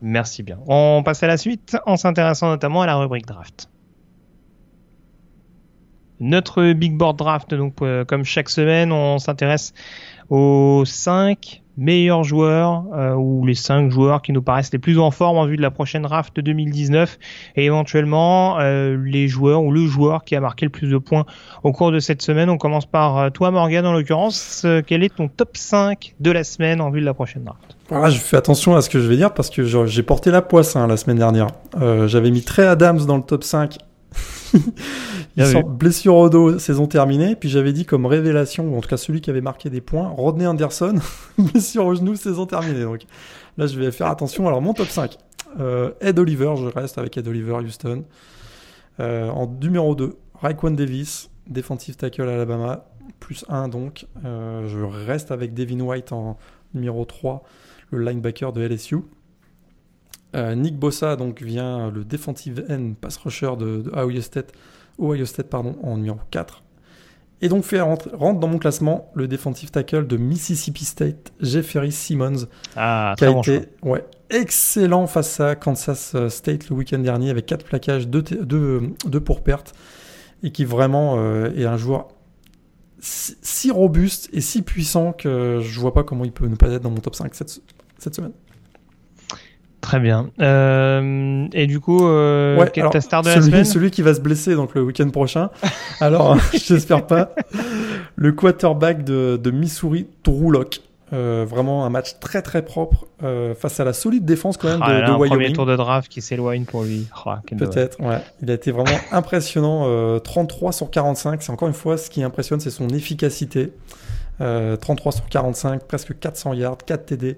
Merci bien. On passe à la suite en s'intéressant notamment à la rubrique draft. Notre Big Board Draft, donc euh, comme chaque semaine, on s'intéresse aux 5 meilleurs joueurs euh, ou les 5 joueurs qui nous paraissent les plus en forme en vue de la prochaine draft 2019 et éventuellement euh, les joueurs ou le joueur qui a marqué le plus de points au cours de cette semaine. On commence par toi Morgan en l'occurrence. quel est ton top 5 de la semaine en vue de la prochaine draft? Ah, je fais attention à ce que je vais dire parce que j'ai porté la poisse hein, la semaine dernière. J'avais mis Trey Adams dans le top 5 sort blessure au dos, saison terminée. Puis j'avais dit comme révélation, ou en tout cas celui qui avait marqué des points, Rodney Anderson, blessure au genou, saison terminée. Donc là, je vais faire attention. Alors mon top 5, euh, Ed Oliver, je reste avec Ed Oliver Houston. Euh, en numéro 2, Raekwon Davis, defensive tackle Alabama, plus 1 donc. Euh, je reste avec Devin White en numéro 3, le linebacker de LSU. Nick Bossa donc vient le defensive end pass rusher de, Ohio State, Ohio State pardon, en numéro 4. Et donc fait rentre, dans mon classement le defensive tackle de Mississippi State, Jeffery Simmons, ah, qui a été ouais, excellent face à Kansas State le week-end dernier avec 4 plaquages, 2, pour perte, et qui vraiment euh, est un joueur si, robuste et si puissant que je vois pas comment il peut ne pas être dans mon top 5 cette semaine. Très bien. Euh, et du coup, euh, quel est ta star de celui, la semaine Celui qui va se blesser donc le week-end prochain. Alors, j'espère pas. Le quarterback de, de Missouri, Locke. Euh, vraiment un match très très propre euh, face à la solide défense quand même ah, de, de un Wyoming. premier tour de draft qui s'éloigne pour lui. Oh, Peut-être, ouais. Il a été vraiment impressionnant. 33 euh, sur 45. C'est encore une fois ce qui impressionne, c'est son efficacité. 33 sur 45, presque 400 yards, 4 TD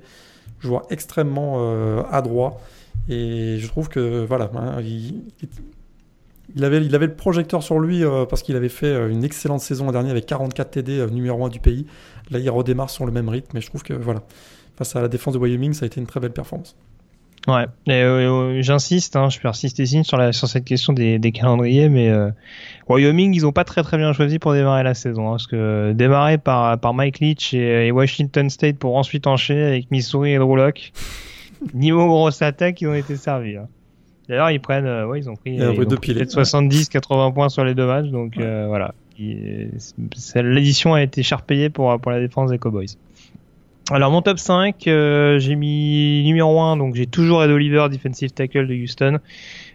joueur extrêmement euh, adroit. Et je trouve que voilà, hein, il, avait, il avait le projecteur sur lui euh, parce qu'il avait fait euh, une excellente saison l'an dernier avec 44 TD, numéro 1 du pays. Là, il redémarre sur le même rythme, mais je trouve que voilà, face à la défense de Wyoming, ça a été une très belle performance. Ouais, j'insiste, hein, je persiste ici sur, la, sur cette question des, des calendriers, mais Wyoming, ils ont pas très très bien choisi pour démarrer la saison, hein, parce que démarrer par, par Mike Leach et, Washington State pour ensuite enchaîner avec Missouri et Drew Lock, niveau grosse attaque, ils ont été servis. Hein. D'ailleurs, ils prennent, euh, ouais, ils ont pris, peut-être 70-80 points sur les deux matchs, donc euh, voilà. L'édition a été cher payée pour, pour la défense des Cowboys. Alors mon top 5, euh, j'ai mis numéro 1, donc j'ai toujours Ed Oliver, defensive tackle de Houston.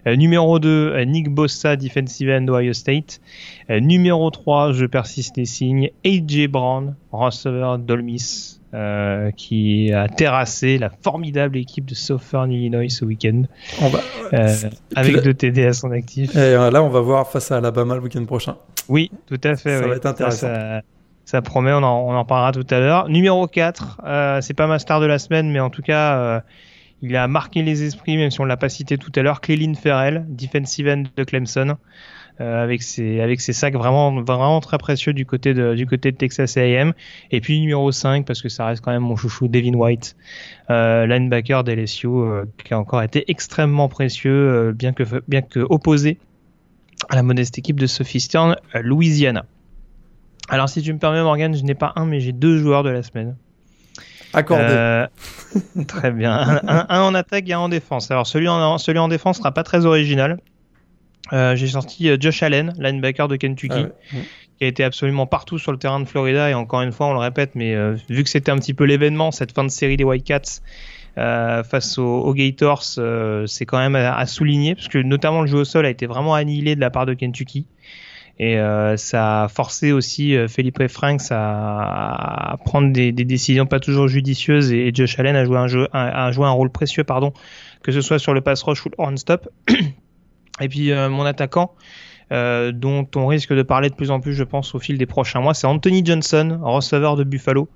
Euh, numéro 2, euh, Nick Bossa, defensive end d'Ohio State. Numéro 3, je persiste et signe, AJ Brown, receveur d'Olmis. qui a terrassé la formidable équipe de Southern Illinois ce week-end, avec deux TD à son actif. Et là, on va voir face à Alabama le week-end prochain. Oui, tout à fait. Ça va être intéressant. Ça, promet, on en, on parlera tout à l'heure. Numéro 4, c'est pas ma star de la semaine, mais en tout cas, il a marqué les esprits, même si on l'a pas cité tout à l'heure. Cléline Ferrell, defensive end de Clemson, euh, avec ses avec ses sacs vraiment vraiment très précieux du côté de du côté de Texas A&M. Et puis numéro 5 parce que ça reste quand même mon chouchou Devin White, euh, linebacker d'LSU, euh, qui a encore été extrêmement précieux, euh, bien que bien que opposé à la modeste équipe de Sophie Stern, Louisiana. Alors si tu me permets Morgan, je n'ai pas un mais j'ai deux joueurs de la semaine. Accordé. Euh, très bien. Un, en attaque et un en défense. Alors celui en, celui en défense sera pas très original. Euh, j'ai sorti euh, Josh Allen, linebacker de Kentucky, ah qui a été absolument partout sur le terrain de Florida. Et encore une fois, on le répète, mais vu que c'était un petit peu l'événement, cette fin de série des Whitecaps face aux, Gators, c'est quand même à, à, souligner, parce que notamment le jeu au sol a été vraiment annihilé de la part de Kentucky. Et euh, ça a forcé aussi euh, Felipe Franks à, prendre des, décisions pas toujours judicieuses et, Josh Allen a joué un, jeu, a, joué un rôle précieux, pardon, que ce soit sur le pass rush ou le horn stop. et puis euh, mon attaquant, dont on risque de parler de plus en plus, je pense, au fil des prochains mois, c'est Anthony Johnson, receveur de Buffalo.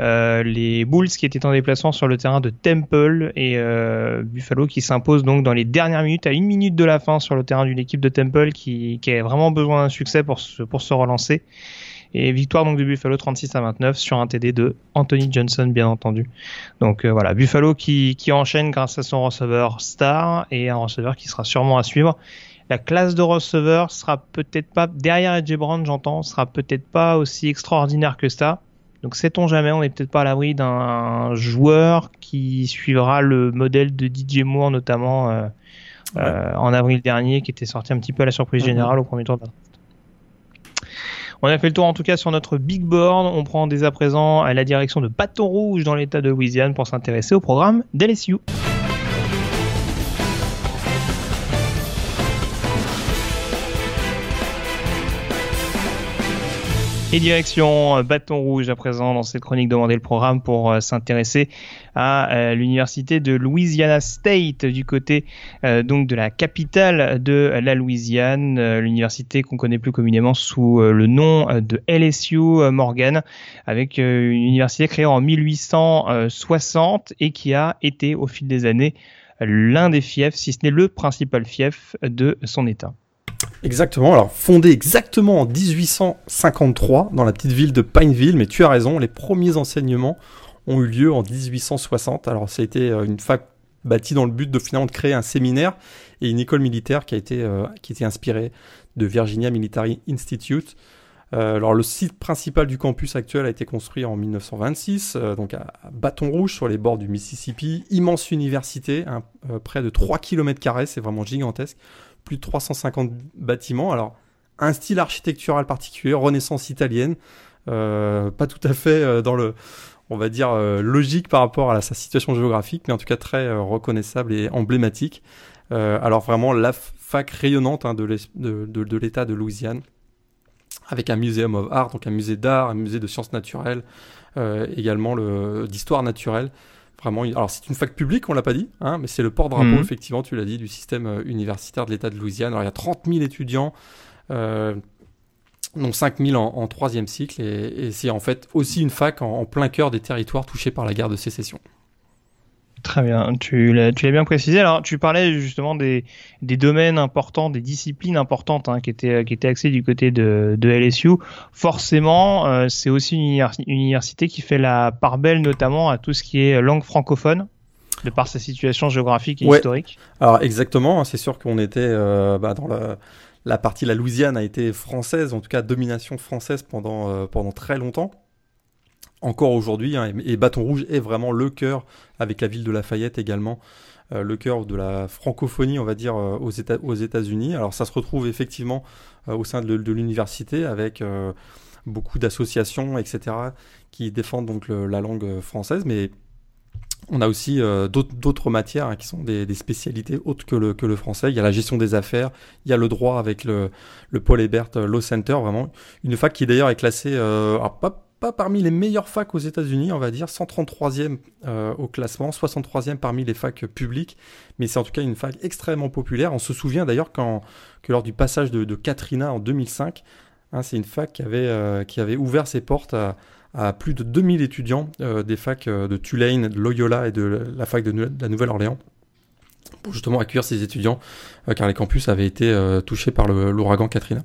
Euh, les Bulls qui étaient en déplacement sur le terrain de Temple et euh, Buffalo qui s'impose donc dans les dernières minutes à une minute de la fin sur le terrain d'une équipe de Temple qui, qui a vraiment besoin d'un succès pour se, relancer. Et victoire donc de Buffalo 36 à 29 sur un TD de Anthony Johnson bien entendu. Donc euh, voilà, Buffalo qui, qui enchaîne grâce à son receveur star et un receveur qui sera sûrement à suivre. La classe de receveur sera peut-être pas derrière Edge Brown, j'entends, sera peut-être pas aussi extraordinaire que ça, donc sait-on jamais, on n'est peut-être pas à l'abri d'un joueur qui suivra le modèle de DJ Moore notamment euh, euh, en avril dernier, qui était sorti un petit peu à la surprise mhm. générale au premier tour de la on a fait le tour en tout cas sur notre big board. On prend dès à présent à la direction de Bâton Rouge dans l'état de Louisiane pour s'intéresser au programme d'LSU. Et direction euh, Bâton Rouge à présent dans cette chronique demander le programme pour euh, s'intéresser à euh, l'université de Louisiana State du côté donc de la capitale de la Louisiane, l'université qu'on connaît plus communément sous le nom de LSU Morgan, avec une université créée en 1860 et qui a été au fil des années l'un des fiefs, si ce n'est le principal fief de son État. Exactement, alors fondé exactement en 1853 dans la petite ville de Pineville, mais tu as raison, les premiers enseignements ont eu lieu en 1860. Alors ça a été euh, une fac bâtie dans le but de finalement de créer un séminaire et une école militaire qui a été euh, inspirée de Virginia Military Institute. Euh, alors le site principal du campus actuel a été construit en 1926, donc à, Bâton Rouge sur les bords du Mississippi, immense université, près de 3 km, c'est vraiment gigantesque plus de 350 bâtiments. Alors, un style architectural particulier, renaissance italienne, euh, pas tout à fait euh, dans le, on va dire, euh, logique par rapport à sa situation géographique, mais en tout cas très reconnaissable et emblématique. alors vraiment la fac rayonnante hein, de l'État de, Louisiane, avec un muséum of art, donc un musée d'art, un musée de sciences naturelles, également d'histoire naturelle. Vraiment, alors c'est une fac publique, on l'a pas dit, hein, mais c'est le port-drapeau, mhm. effectivement, tu l'as dit, du système euh, universitaire de l'État de Louisiane. Alors il y a 30 000 étudiants, euh, dont 5 000 en, troisième cycle, et, c'est en fait aussi une fac en, plein cœur des territoires touchés par la guerre de sécession. Très bien, tu l'as, bien précisé. Alors, tu parlais justement des, des domaines importants, des disciplines importantes hein, qui étaient qui étaient axées du côté de, de LSU. Forcément, euh, c'est aussi une, université qui fait la part belle notamment à tout ce qui est langue francophone de par sa situation géographique et historique. Alors exactement, hein, c'est sûr qu'on était euh, bah, dans la, la partie la Louisiane a été française, en tout cas domination française pendant euh, pendant très longtemps encore aujourd'hui, hein, et, Bâton Rouge est vraiment le cœur, avec la ville de Lafayette également, euh, le cœur de la francophonie, on va dire, euh, aux, aux États-Unis. Alors ça se retrouve effectivement euh, au sein de, l'université avec beaucoup d'associations, etc., qui défendent donc la langue française, mais on a aussi d'autres matières hein, qui sont des, spécialités autres que le, que le français. Il y a la gestion des affaires, il y a le droit avec le, le Paul Ebert Law Center, vraiment une fac qui d'ailleurs est classée, alors pas pas parmi les meilleures facs aux États-Unis, on va dire, 133e euh, au classement, 63e parmi les facs publiques, mais c'est en tout cas une fac extrêmement populaire. On se souvient d'ailleurs que lors du passage de, Katrina en 2005, hein, c'est une fac qui avait, euh, qui avait ouvert ses portes à, plus de 2000 étudiants euh, des facs de Tulane, de Loyola et de la fac de, la Nouvelle-Orléans pour justement accueillir ces étudiants, car les campus avaient été touchés par l'ouragan Katrina.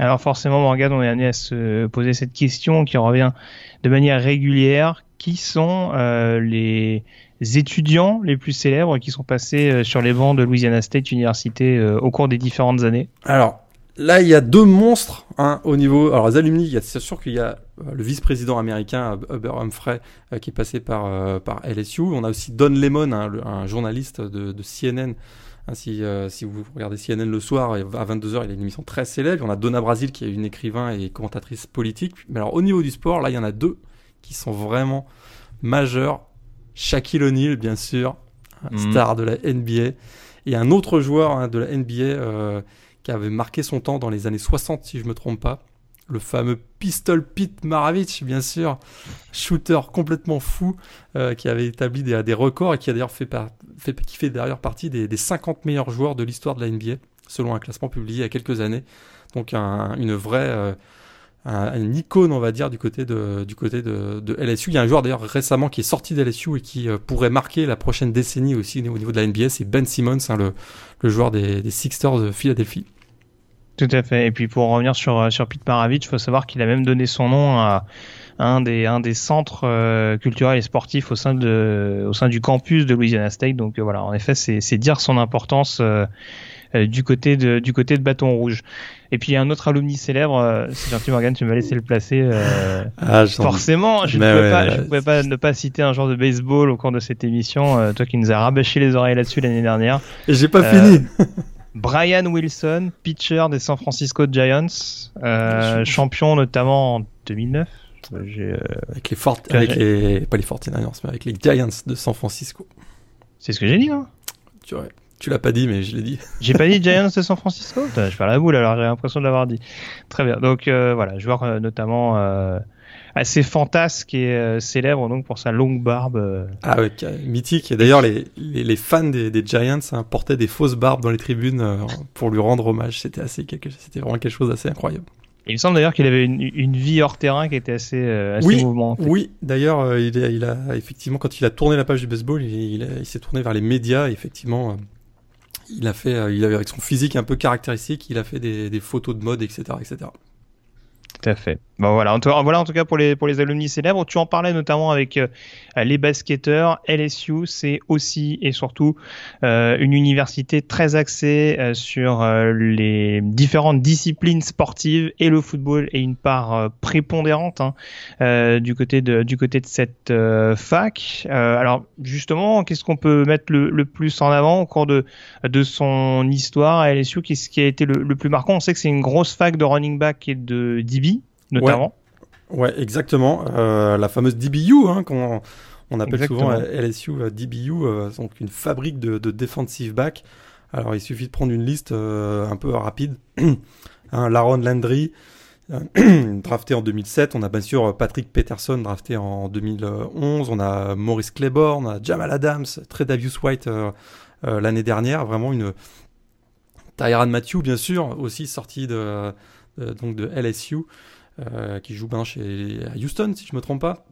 Alors forcément, Morgan, on est amené à se poser cette question qui revient de manière régulière. Qui sont euh, les, étudiants les plus célèbres qui sont passés sur les bancs de Louisiana State University au cours des différentes années? Alors, là, il y a deux monstres hein, au niveau. Alors, les alumni, c'est sûr qu'il y a le vice-président américain Hubert Humphrey qui est passé par, par LSU. On a aussi Don Lemon, hein, un journaliste de CNN Hein, si, euh, si, vous regardez CNN le soir, à 22h, il y a une émission très célèbre. On a Donna Brasil qui est une écrivain et commentatrice politique. Mais alors au niveau du sport, là, il y en a deux qui sont vraiment majeurs. Shaquille O'Neal, bien sûr, mhm. star de la NBA, et un autre joueur hein, de la NBA euh, qui avait marqué son temps dans les années 60, si je me trompe pas, le fameux Pistol Pete Maravich, bien sûr, shooter complètement fou, euh, qui avait établi des, records et qui a d'ailleurs fait, fait d'ailleurs partie des, 50 meilleurs joueurs de l'histoire de la NBA, selon un classement publié il y a quelques années. Donc une vraie, euh, une icône, on va dire, du côté de, du côté de, LSU. Il y a un joueur d'ailleurs récemment qui est sorti de LSU et qui euh, pourrait marquer la prochaine décennie aussi au niveau de la NBA, c'est Ben Simmons, hein, le, le, joueur des, des Sixers de Philadelphie. Tout à fait. Et puis pour revenir sur, euh, sur Pete Maravich, il faut savoir qu'il a même donné son nom à un des, un des centres euh, culturels et sportifs au sein, de, au sein du campus de Louisiana State. Donc euh, voilà, en effet, c'est dire son importance du, côté de, du côté de Bâton Rouge. Et puis un autre alumni célèbre, c'est gentil Morgan, tu m'as laissé le placer. Ah, forcément, je ne pouvais, pas, je pouvais pas ne pas citer un joueur de baseball au cours de cette émission, toi qui nous as rabâché les oreilles là-dessus l'année dernière. J'ai pas fini. Brian Wilson, pitcher des San Francisco Giants, euh, champion notamment en 2009. Euh, avec les Fort avec les pas les 49ers, mais avec les Giants de San Francisco. C'est ce que j'ai dit, non Tu, tu l'as pas dit, mais je l'ai dit. J'ai pas dit Giants de San Francisco? Je faire la boule, alors j'ai l'impression de l'avoir dit. Très bien. Donc euh, voilà, joueur notamment assez fantasque et euh, célèbre donc pour sa longue barbe. Euh. Ah ouais, mythique. Et d'ailleurs, les, les, fans des, des Giants hein, portaient des fausses barbes dans les tribunes euh, pour lui rendre hommage. C'était assez c'était vraiment quelque chose d'assez incroyable. il me semble d'ailleurs qu'il avait une, une, vie hors terrain qui était assez, assez oui, mouvementée. Oui, d'ailleurs, il, il, a effectivement quand il a tourné la page du baseball, il, il, s'est tourné vers les médias. Et effectivement, il a fait, il avait avec son physique un peu caractéristique, il a fait des, des photos de mode, etc., etc. Tout à fait. Bon voilà, en tout, voilà en tout cas pour les pour les alumni célèbres. Tu en parlais notamment avec euh, les basketteurs. LSU, c'est aussi et surtout euh, une université très axée euh, sur les différentes disciplines sportives et le football est une part prépondérante hein, du côté de du côté de cette fac. alors justement, qu'est-ce qu'on peut mettre le, le, plus en avant au cours de de son histoire à LSU Qu'est-ce qui a été le, le plus marquant? On sait que c'est une grosse fac de running back et de DB notamment. Ouais, exactement. Euh, la fameuse DBU, hein, qu'on on appelle souvent LSU euh, DBU, euh, donc une fabrique de, de, defensive back. Alors il suffit de prendre une liste un peu rapide. hein, Laron Landry, drafté en 2007. On a bien sûr Patrick Peterson, drafté en 2011. On a Maurice Claiborne, on a Jamal Adams, Tredavious White l'année dernière. Vraiment une... Tyran Matthew, bien sûr, aussi sorti de, donc de LSU. Euh, qui joue bien chez à Houston, si je me trompe pas.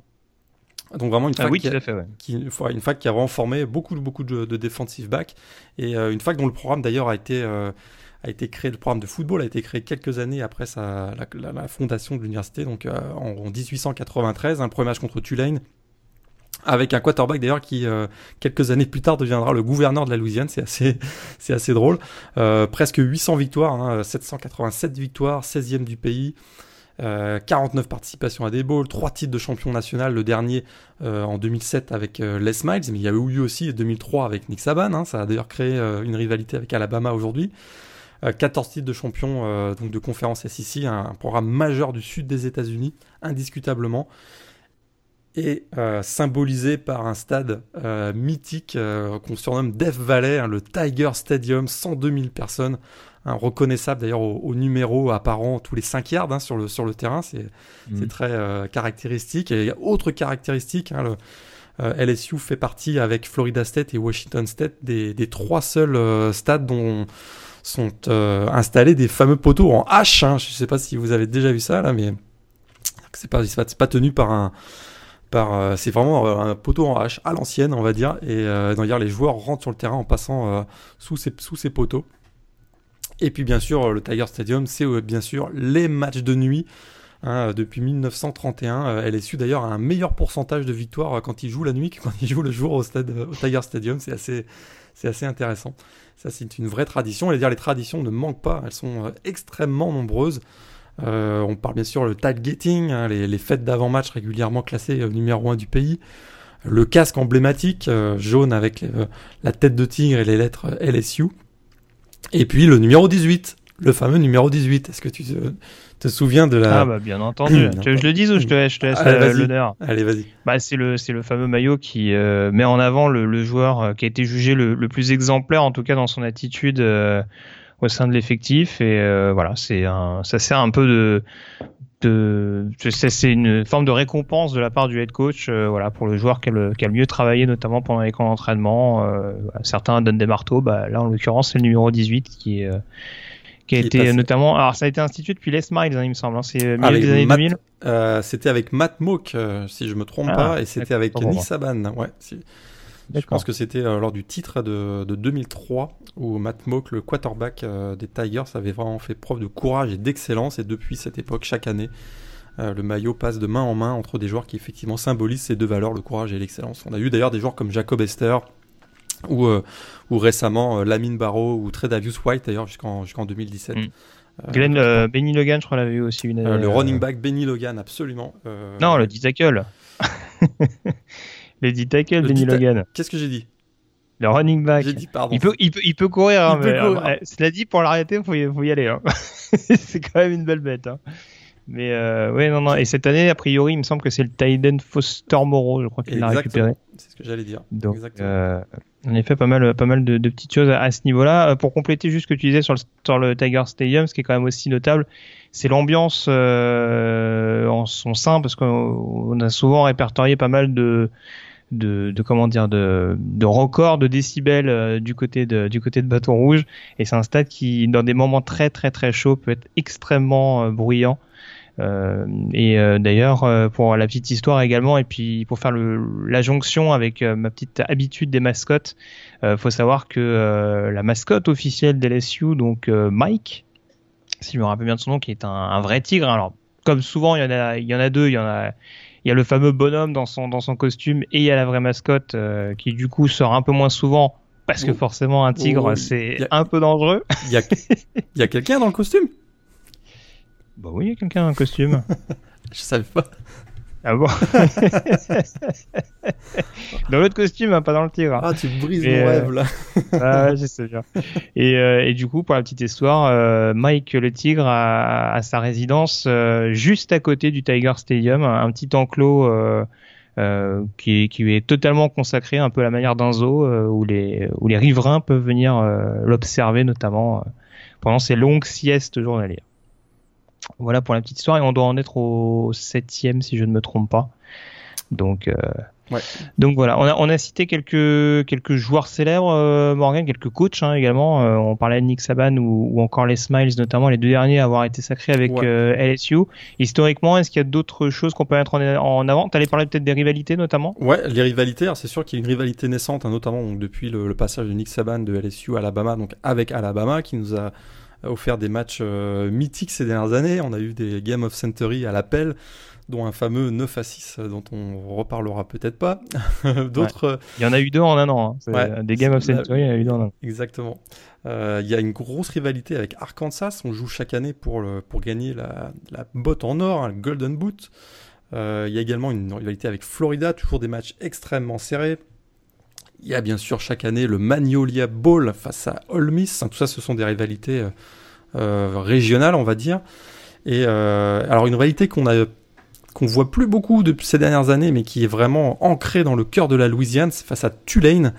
Donc vraiment une ah fac, qui, a, qui, une fac qui a vraiment formé beaucoup, beaucoup de, de defensive back et euh, une fac dont le programme d'ailleurs a été euh, a été créé, le programme de football a été créé quelques années après sa, la, fondation de l'université, donc en, 1893, un premier match contre Tulane, avec un quarterback d'ailleurs qui, quelques années plus tard, deviendra le gouverneur de la Louisiane. C'est assez, c'est assez drôle. presque 800 victoires, hein, 787 victoires, 16e du pays. 49 euh, participations à des bowls, 3 titres de champion national, le dernier euh, en 2007 avec euh, Les Miles, mais il y a eu aussi 2003 avec Nick Saban, hein. ça a d'ailleurs créé une rivalité avec Alabama aujourd'hui. 14 titres de champion donc de conférence SEC, un, programme majeur du sud des États-Unis, indiscutablement, et symbolisé par un stade mythique qu'on surnomme Death Valley, hein, le Tiger Stadium, 102 000 personnes, reconnaissable d'ailleurs au, numéro apparent tous les 5 yards hein, sur, le, sur le terrain. C'est mm. très euh, caractéristique. Et il y a autre caractéristique. Hein, le, euh, LSU fait partie avec Florida State et Washington State des, des trois seuls euh, stades dont sont installés des fameux poteaux en H. Hein. Je ne sais pas si vous avez déjà vu ça là, mais c'est pas, pas tenu par un par c'est vraiment un poteau en H à l'ancienne on va dire et euh, les joueurs rentrent sur le terrain en passant sous ces poteaux et puis bien sûr, le Tiger Stadium, c'est euh, bien sûr les matchs de nuit. Hein, depuis 1931, LSU d'ailleurs un meilleur pourcentage de victoires quand il joue la nuit que quand il joue le jour au, Tiger Stadium. C'est assez, c'est assez intéressant. Ça, c'est une vraie tradition. Et dire les traditions ne manquent pas. Elles sont extrêmement nombreuses. On parle bien sûr le tailgating, hein, les, les, fêtes d'avant-match régulièrement classées numéro 1 du pays le casque emblématique euh, jaune avec euh, la tête de tigre et les lettres LSU. Et puis le numéro 18, le fameux numéro 18. Est-ce que tu te, souviens de la... Ah bah bien entendu. tu veux que je le dise ou je te laisse, je te laisse Allez, l'honneur Allez, vas-y. Bah, c'est le, c'est le fameux maillot qui euh, met en avant le, le joueur qui a été jugé le, le, plus exemplaire, en tout cas dans son attitude au sein de l'effectif. Et voilà, c'est un, ça sert un peu de, de c'est une forme de récompense de la part du head coach euh, voilà pour le joueur qui a le, qui a le mieux travaillé notamment pendant les camps d'entraînement. Euh, certains donnent des marteaux. Bah, là en l'occurrence c'est le numéro 18 qui est euh, qui a été notamment alors ça a été institué depuis Les Miles hein, il me semble hein, c'est milieu des années 2000 c'était avec Matt Mook si je me trompe ah, pas et c'était avec Nick Saban ouais si. Je pense que c'était euh, lors du titre de, 2003 où Matt Moak, le quarterback euh, des Tigers, avait vraiment fait preuve de courage et d'excellence. Et depuis cette époque, chaque année, euh, le maillot passe de main en main entre des joueurs qui effectivement symbolisent ces deux valeurs, le courage et l'excellence. On a eu d'ailleurs des joueurs comme Jacob Esther ou, ou récemment Lamine Barrow ou Tredavious White d'ailleurs jusqu'en jusqu'en 2017. Mm. Glenn Benny Logan, je crois, l'avait eu aussi une Le running back Benny Logan, absolument. non, le D-tackle. Dit tackle, Benny Logan. Qu'est-ce que j'ai dit Le running back. J'ai dit pardon. Il peut, il peut, il peut courir, hein, mais, euh, cela dit, pour l'arrêter, il faut, y, faut y aller. Hein. c'est quand même une belle bête. Hein. Mais euh, ouais, non, non. Et cette année, a priori, il me semble que c'est le Tyden Foster Moreau, je crois qu'il l'a récupéré. C'est ce que j'allais dire. Donc, euh, en effet, pas mal, pas mal de, de petites choses à, ce niveau-là. Euh, pour compléter juste ce que tu disais sur le, sur le Tiger Stadium, ce qui est quand même aussi notable, c'est l'ambiance euh, en son sein, parce qu'on a souvent répertorié pas mal de de, de, comment dire de, de records de décibels euh, du côté de du côté de Bâton Rouge. Et c'est un stade qui dans des moments très très très chauds peut être extrêmement euh, bruyant. Euh, et euh, d'ailleurs pour la petite histoire également et puis pour faire le, la jonction avec ma petite habitude des mascottes faut savoir que la mascotte officielle d'LSU donc Mike si je me rappelle bien de son nom qui est un, un vrai tigre. Alors comme souvent il y en a il y en a deux. Il y en a il y a le fameux bonhomme dans son, dans son costume et il y a la vraie mascotte euh, qui du coup sort un peu moins souvent parce que forcément un tigre c'est un peu dangereux. Il y a, y a quelqu'un dans le costume? Bah oui, il y a quelqu'un dans le costume. Je savais pas. Ah bon Dans l'autre costume, hein, pas dans le tigre. Ah, tu brises mon rêve là. ah, je sais bien. Et, euh, et, du coup, pour la petite histoire, euh, Mike le tigre a, a sa résidence euh, juste à côté du Tiger Stadium, un petit enclos euh, qui, qui, est totalement consacré un peu à la manière d'un zoo où, les, où les riverains peuvent venir l'observer notamment pendant ces longues siestes journalières. Voilà pour la petite histoire et on doit en être au septième si je ne me trompe pas. Donc, euh, ouais. donc voilà, on a, on a cité quelques quelques joueurs célèbres, euh, Morgan, quelques coachs hein, également. Euh, on parlait de Nick Saban ou, ou, encore les Smiles, notamment les deux derniers à avoir été sacrés avec LSU. Historiquement, est-ce qu'il y a d'autres choses qu'on peut mettre en, en avant? T'allais parler peut-être des rivalités notamment? Ouais, les rivalités. C'est sûr qu'il y a une rivalité naissante, hein, notamment donc, depuis le, le, passage de Nick Saban de LSU à Alabama, donc avec Alabama, qui nous a offert des matchs euh, mythiques ces dernières années. On a eu des Game of Century à l'appel, dont un fameux 9 à 6 euh, dont on reparlera peut-être pas. D'autres. Euh, il y en a eu deux en un an. Hein. Des Game of Century, il y en a eu deux en un an. Exactement. il y a une grosse rivalité avec Arkansas. On joue chaque année pour, le, pour gagner la, la botte en or, hein, le Golden Boot. il y a également une rivalité avec Florida, toujours des matchs extrêmement serrés. Il y a bien sûr chaque année le Magnolia Bowl face à Ole Miss. Tout ça, ce sont des rivalités euh, euh régionales, on va dire. Et euh, alors une rivalité qu'on a voit plus beaucoup depuis ces dernières années, mais qui est vraiment ancrée dans le cœur de la Louisiane, c'est face à Tulane.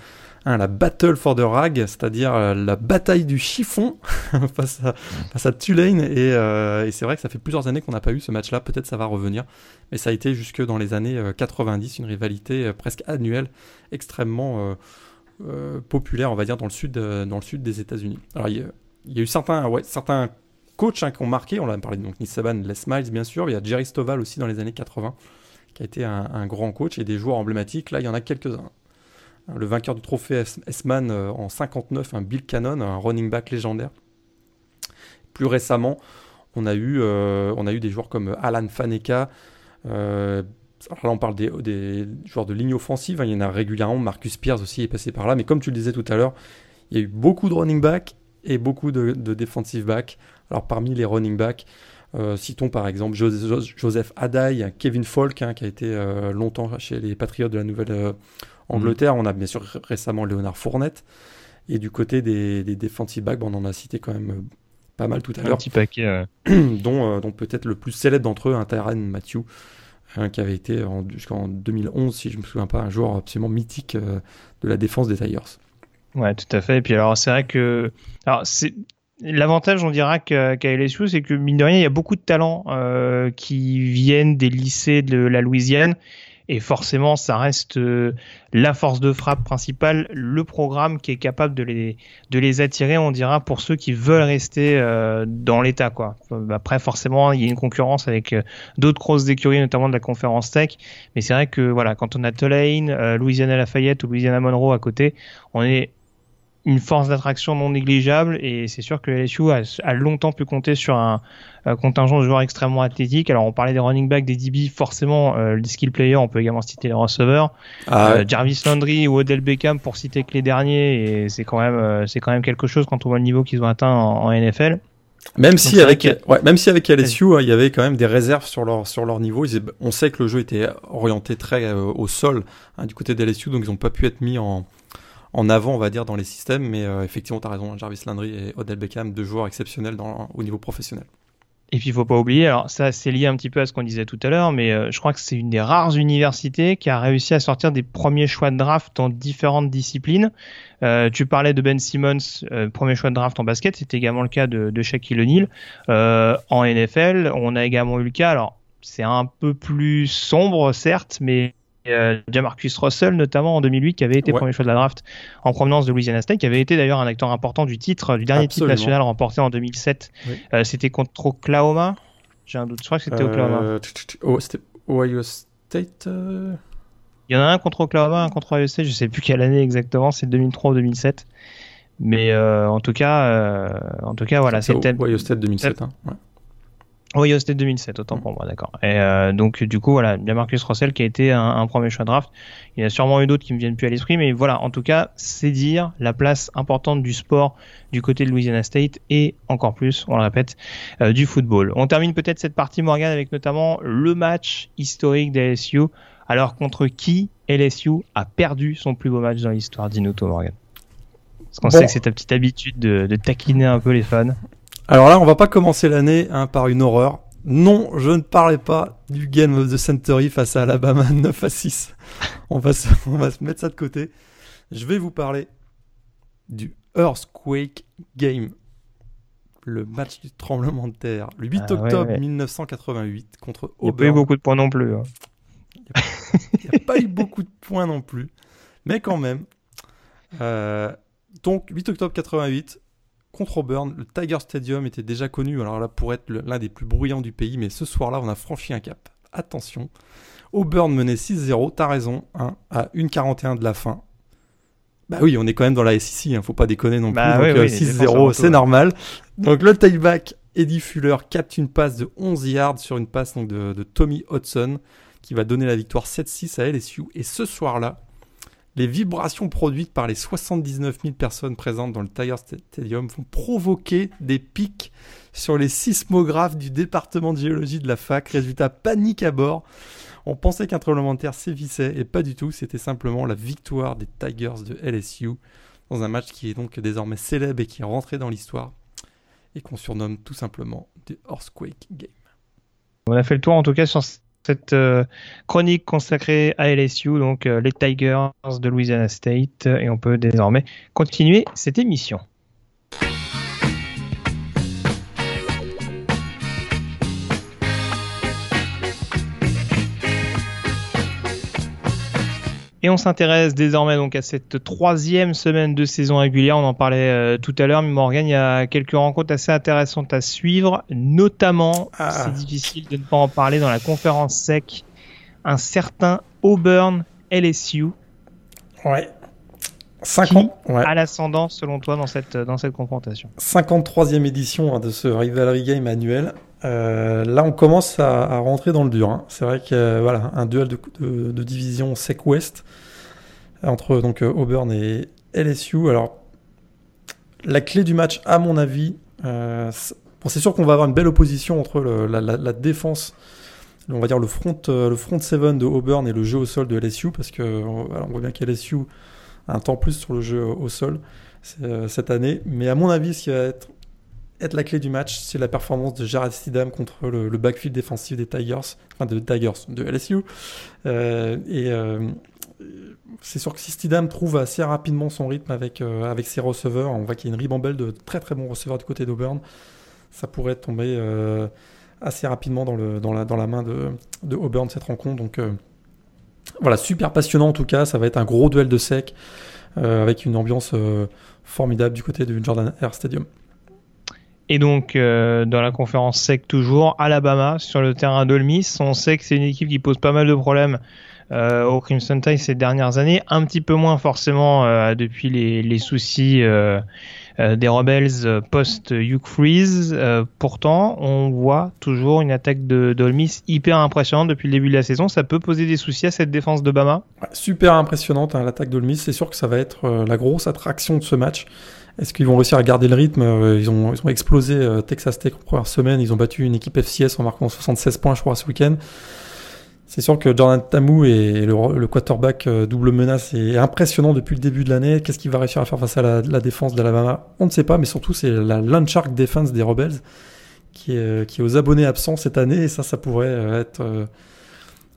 Hein, la Battle for the Rag, c'est-à-dire euh, la bataille du chiffon face, à, face à Tulane. Et, euh, et c'est vrai que ça fait plusieurs années qu'on n'a pas eu ce match-là. Peut-être ça va revenir, mais ça a été jusque dans les années 90 euh, une rivalité presque annuelle, extrêmement populaire, on va dire, dans le sud, dans le sud des États-Unis. Alors il y, a eu certains, ouais, certains coachs hein, qui ont marqué. On a parlé de donc Nick Saban, Les Miles, bien sûr. Il y a Jerry Stovall aussi dans les années 80 qui a été un, un grand coach et des joueurs emblématiques. Là, il y en a quelques-uns le vainqueur du trophée S-Man euh, en 59, un Bill Cannon, un running back légendaire. Plus récemment, On a eu, on a eu des joueurs comme Alan Faneka. là, on parle des, joueurs de ligne offensive. Hein. il y en a régulièrement. Marcus Pierce aussi est passé par là. Mais comme tu le disais tout à l'heure, il y a eu beaucoup de running back et beaucoup de, de defensive back. Alors parmi les running back, euh, citons par exemple Joseph Adai, Kevin Falk, hein, qui a été euh, longtemps chez les Patriotes de la Nouvelle-Angleterre. On a bien sûr récemment Léonard Fournette. Et du côté des, des defensive backs, on en a cité quand même euh, pas mal tout à l'heure. Un petit paquet. dont, dont peut-être le plus célèbre d'entre eux, un Tyran Matthew, hein, qui avait été jusqu'en 2011, si je me souviens pas, un joueur absolument mythique de la défense des Tigers. Ouais, tout à fait. Et puis alors, c'est vrai que, alors c'est L'avantage, on dira qu'à LSU, c'est que mine de rien, il y a beaucoup de talents euh, qui viennent des lycées de la Louisiane. Et forcément, ça reste euh, la force de frappe principale, le programme qui est capable de les, attirer, on dira, pour ceux qui veulent rester euh, dans l'état. quoi. Après, forcément, il y a une concurrence avec euh, d'autres grosses écuries, notamment de la conférence tech. Mais c'est vrai que voilà, quand on a Tulane, Louisiana Lafayette ou Louisiana Monroe à côté, on est une force d'attraction non négligeable et c'est sûr que LSU a, a, longtemps pu compter sur un, contingent de joueurs extrêmement athlétiques. Alors on parlait des running backs, des DB, forcément euh, les skill players, on peut également citer les receveurs. Ah euh, Jarvis Landry ou Odell Beckham pour citer que les derniers et c'est quand même euh, c'est quand même quelque chose quand on voit le niveau qu'ils ont atteint en, NFL. Même si, avec, ouais, même si avec LSU, hein, il y avait quand même des réserves sur leur, sur leur niveau. on sait que le jeu était orienté très au sol hein, du côté de LSU, donc ils n'ont pas pu être mis en, en avant, on va dire, dans les systèmes. Mais euh, effectivement, tu as raison, Jarvis Landry et Odell Beckham, deux joueurs exceptionnels au niveau professionnel. Et puis il faut pas oublier, alors ça c'est lié un petit peu à ce qu'on disait tout à l'heure, mais euh, je crois que c'est une des rares universités qui a réussi à sortir des premiers choix de draft dans différentes disciplines. Euh, tu parlais de Ben Simmons, premier choix de draft en basket, c'était également le cas de, de Shaquille O'Neal. en NFL, on a également eu le cas, alors c'est un peu plus sombre certes, mais euh, Jamarcus Russell notamment en 2008 qui avait été premier choix de la draft en provenance de Louisiana State qui avait été d'ailleurs un acteur important du titre du dernier titre national remporté en 2007 euh, c'était contre Oklahoma. J'ai un doute. Je crois que c'était Oklahoma. euh, oh, c'était Ohio State il y en a un contre Oklahoma un contre Ohio State. Je sais plus quelle année exactement. C'est 2003 ou 2007 mais en tout cas en tout cas voilà c'était Ohio State 2007 hein, oui, c'était 2007, autant pour moi, d'accord. Et euh, donc du coup, voilà, bien Marcus Russell qui a été un, premier choix de draft. Il y a sûrement eu d'autres qui me viennent plus à l'esprit, mais voilà, en tout cas, c'est dire la place importante du sport du côté de Louisiana State et encore plus, on le répète, euh, du football. On termine peut-être cette partie Morgan avec notamment le match historique des LSU. Alors contre qui LSU a perdu son plus beau match dans l'histoire? d'Inuto Morgan Parce qu'on sait que c'est ta petite habitude de, de taquiner un peu les fans. Alors là, on va pas commencer l'année hein, par une horreur. Non, je ne parlais pas du game of the century face à Alabama 9 à 6. On va, se, on va se mettre ça de côté. Je vais vous parler du Earthquake Game. Le match du tremblement de terre. Le 8 ah octobre 1988 contre Auburn. Il n'y a pas eu beaucoup de points non plus. Hein. Il n'y a, pas eu beaucoup de points non plus. Mais quand même. Euh, donc, 8 octobre 88, contre Auburn. Le Tiger Stadium était déjà connu, alors là, pour être l'un des plus bruyants du pays, mais ce soir-là, on a franchi un cap. Attention. Auburn menait 6-0, t'as raison, hein, à 1,41 de la fin. Bah oui, on est quand même dans la SEC, hein, faut pas déconner non bah plus. donc 6-0, euh, c'est normal. Donc le tailback Eddie Fuller capte une passe de 11 yards sur une passe donc, de, de Tommy Hudson qui va donner la victoire 7-6 à LSU. Et ce soir-là, les vibrations produites par les 79 000 personnes présentes dans le Tiger Stadium vont provoquer des pics sur les sismographes du département de géologie de la fac. Résultat, panique à bord. On pensait qu'un tremblement de terre sévissait et pas du tout. C'était simplement la victoire des Tigers de LSU dans un match qui est donc désormais célèbre et qui est rentré dans l'histoire et qu'on surnomme tout simplement The Earthquake Game. On a fait le tour en tout cas sur cette euh, chronique consacrée à LSU, donc euh, les Tigers de Louisiana State, et on peut désormais continuer cette émission. Et on s'intéresse désormais donc à cette troisième semaine de saison régulière. On en parlait euh, tout à l'heure, mais Morgan, il y a quelques rencontres assez intéressantes à suivre, notamment, ah. c'est difficile de ne pas en parler dans la conférence sec, un certain Auburn LSU. Ouais. 50, ouais. à l'ascendant selon toi dans cette, dans cette confrontation? 53e édition hein, de ce Rivalry Game annuel. Euh, là, on commence à, rentrer dans le dur. Hein. C'est vrai que voilà, un duel de, division SEC-Ouest entre donc Auburn et LSU. Alors, la clé du match, à mon avis, euh, c'est sûr qu'on va avoir une belle opposition entre la, défense, on va dire le front, le front seven de Auburn et le jeu au sol de LSU, parce que on voit bien qu'LSU a un temps plus sur le jeu au sol euh, cette année. Mais à mon avis, ce qui va être, être la clé du match, c'est la performance de Jared Stidham contre le, backfield défensif des Tigers, enfin de Tigers, de LSU. Euh, et euh, c'est sûr que si Stidham trouve assez rapidement son rythme avec, euh, avec ses receveurs, on voit qu'il y a une ribambelle de très très bons receveurs du côté d'Auburn, ça pourrait tomber assez rapidement dans, le, dans, la, dans la main de, de Auburn cette rencontre. Donc voilà, super passionnant en tout cas, ça va être un gros duel de sec avec une ambiance formidable du côté du Jordan Air Stadium. Et donc, euh, dans la conférence SEC toujours, Alabama sur le terrain d'Olmis. On sait que c'est une équipe qui pose pas mal de problèmes euh, au Crimson Tide ces dernières années, un petit peu moins forcément euh, depuis les, les soucis des Rebels post Hugh Freeze. pourtant, on voit toujours une attaque d'Olmis hyper impressionnante depuis le début de la saison. Ça peut poser des soucis à cette défense de Bama. super impressionnante hein, l'attaque d'Olmis. C'est sûr que ça va être la grosse attraction de ce match. Est-ce qu'ils vont réussir à garder le rythme ils ont, ils ont explosé Texas Tech en première semaine. Ils ont battu une équipe FCS en marquant 76 points, je crois, ce week-end. C'est sûr que Jordan Tamu et le, quarterback euh, double menace est impressionnant depuis le début de l'année. Qu'est-ce qu'il va réussir à faire face à la, défense d'Alabama? On ne sait pas, mais surtout c'est la Landshark Defense des Rebels qui est, qui est aux abonnés absents cette année. Et ça, ça pourrait euh, être euh,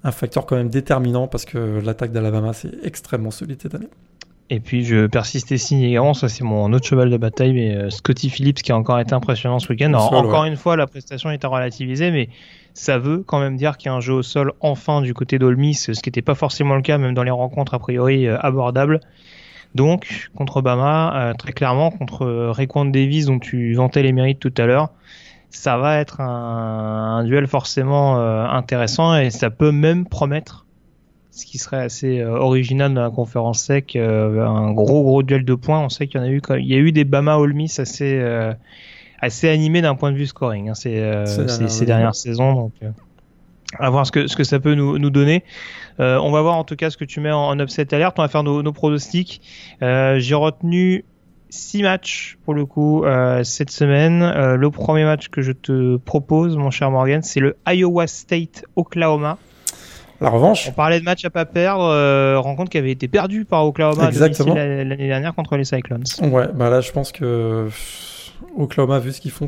un facteur quand même déterminant parce que l'attaque d'Alabama, c'est extrêmement solide cette année. Et puis je persiste et signe également, ça c'est mon autre cheval de bataille, mais Scotty Phillips qui a encore été impressionnant ce week-end. encore une fois, la prestation est à relativiser, mais ça veut quand même dire qu'il y a un jeu au sol enfin du côté d'Olmis, ce qui n'était pas forcément le cas même dans les rencontres a priori euh, abordables. Donc contre Bama, euh, très clairement contre euh, Rayquan Davis dont tu vantais les mérites tout à l'heure, ça va être un, un duel forcément intéressant et ça peut même promettre ce qui serait assez original dans la conférence sec, un gros gros duel de points. On sait qu'il y en a eu, il y a eu des Bama Olmis assez assez animé d'un point de vue scoring hein, ces, euh, ces, dernières saisons. Donc, euh, à voir ce que, ce que ça peut nous, nous donner. Euh, on va voir en tout cas ce que tu mets en, upset alert. On va faire nos, nos pronostics. J'ai retenu six matchs pour le coup cette semaine. le premier match que je te propose, mon cher Morgan, c'est le Iowa State Oklahoma. La revanche. On parlait de match à pas perdre, rencontre qui avait été perdue par Oklahoma l'année dernière contre les Cyclones. Ouais, bah là je pense que Oklahoma, vu ce qu'ils font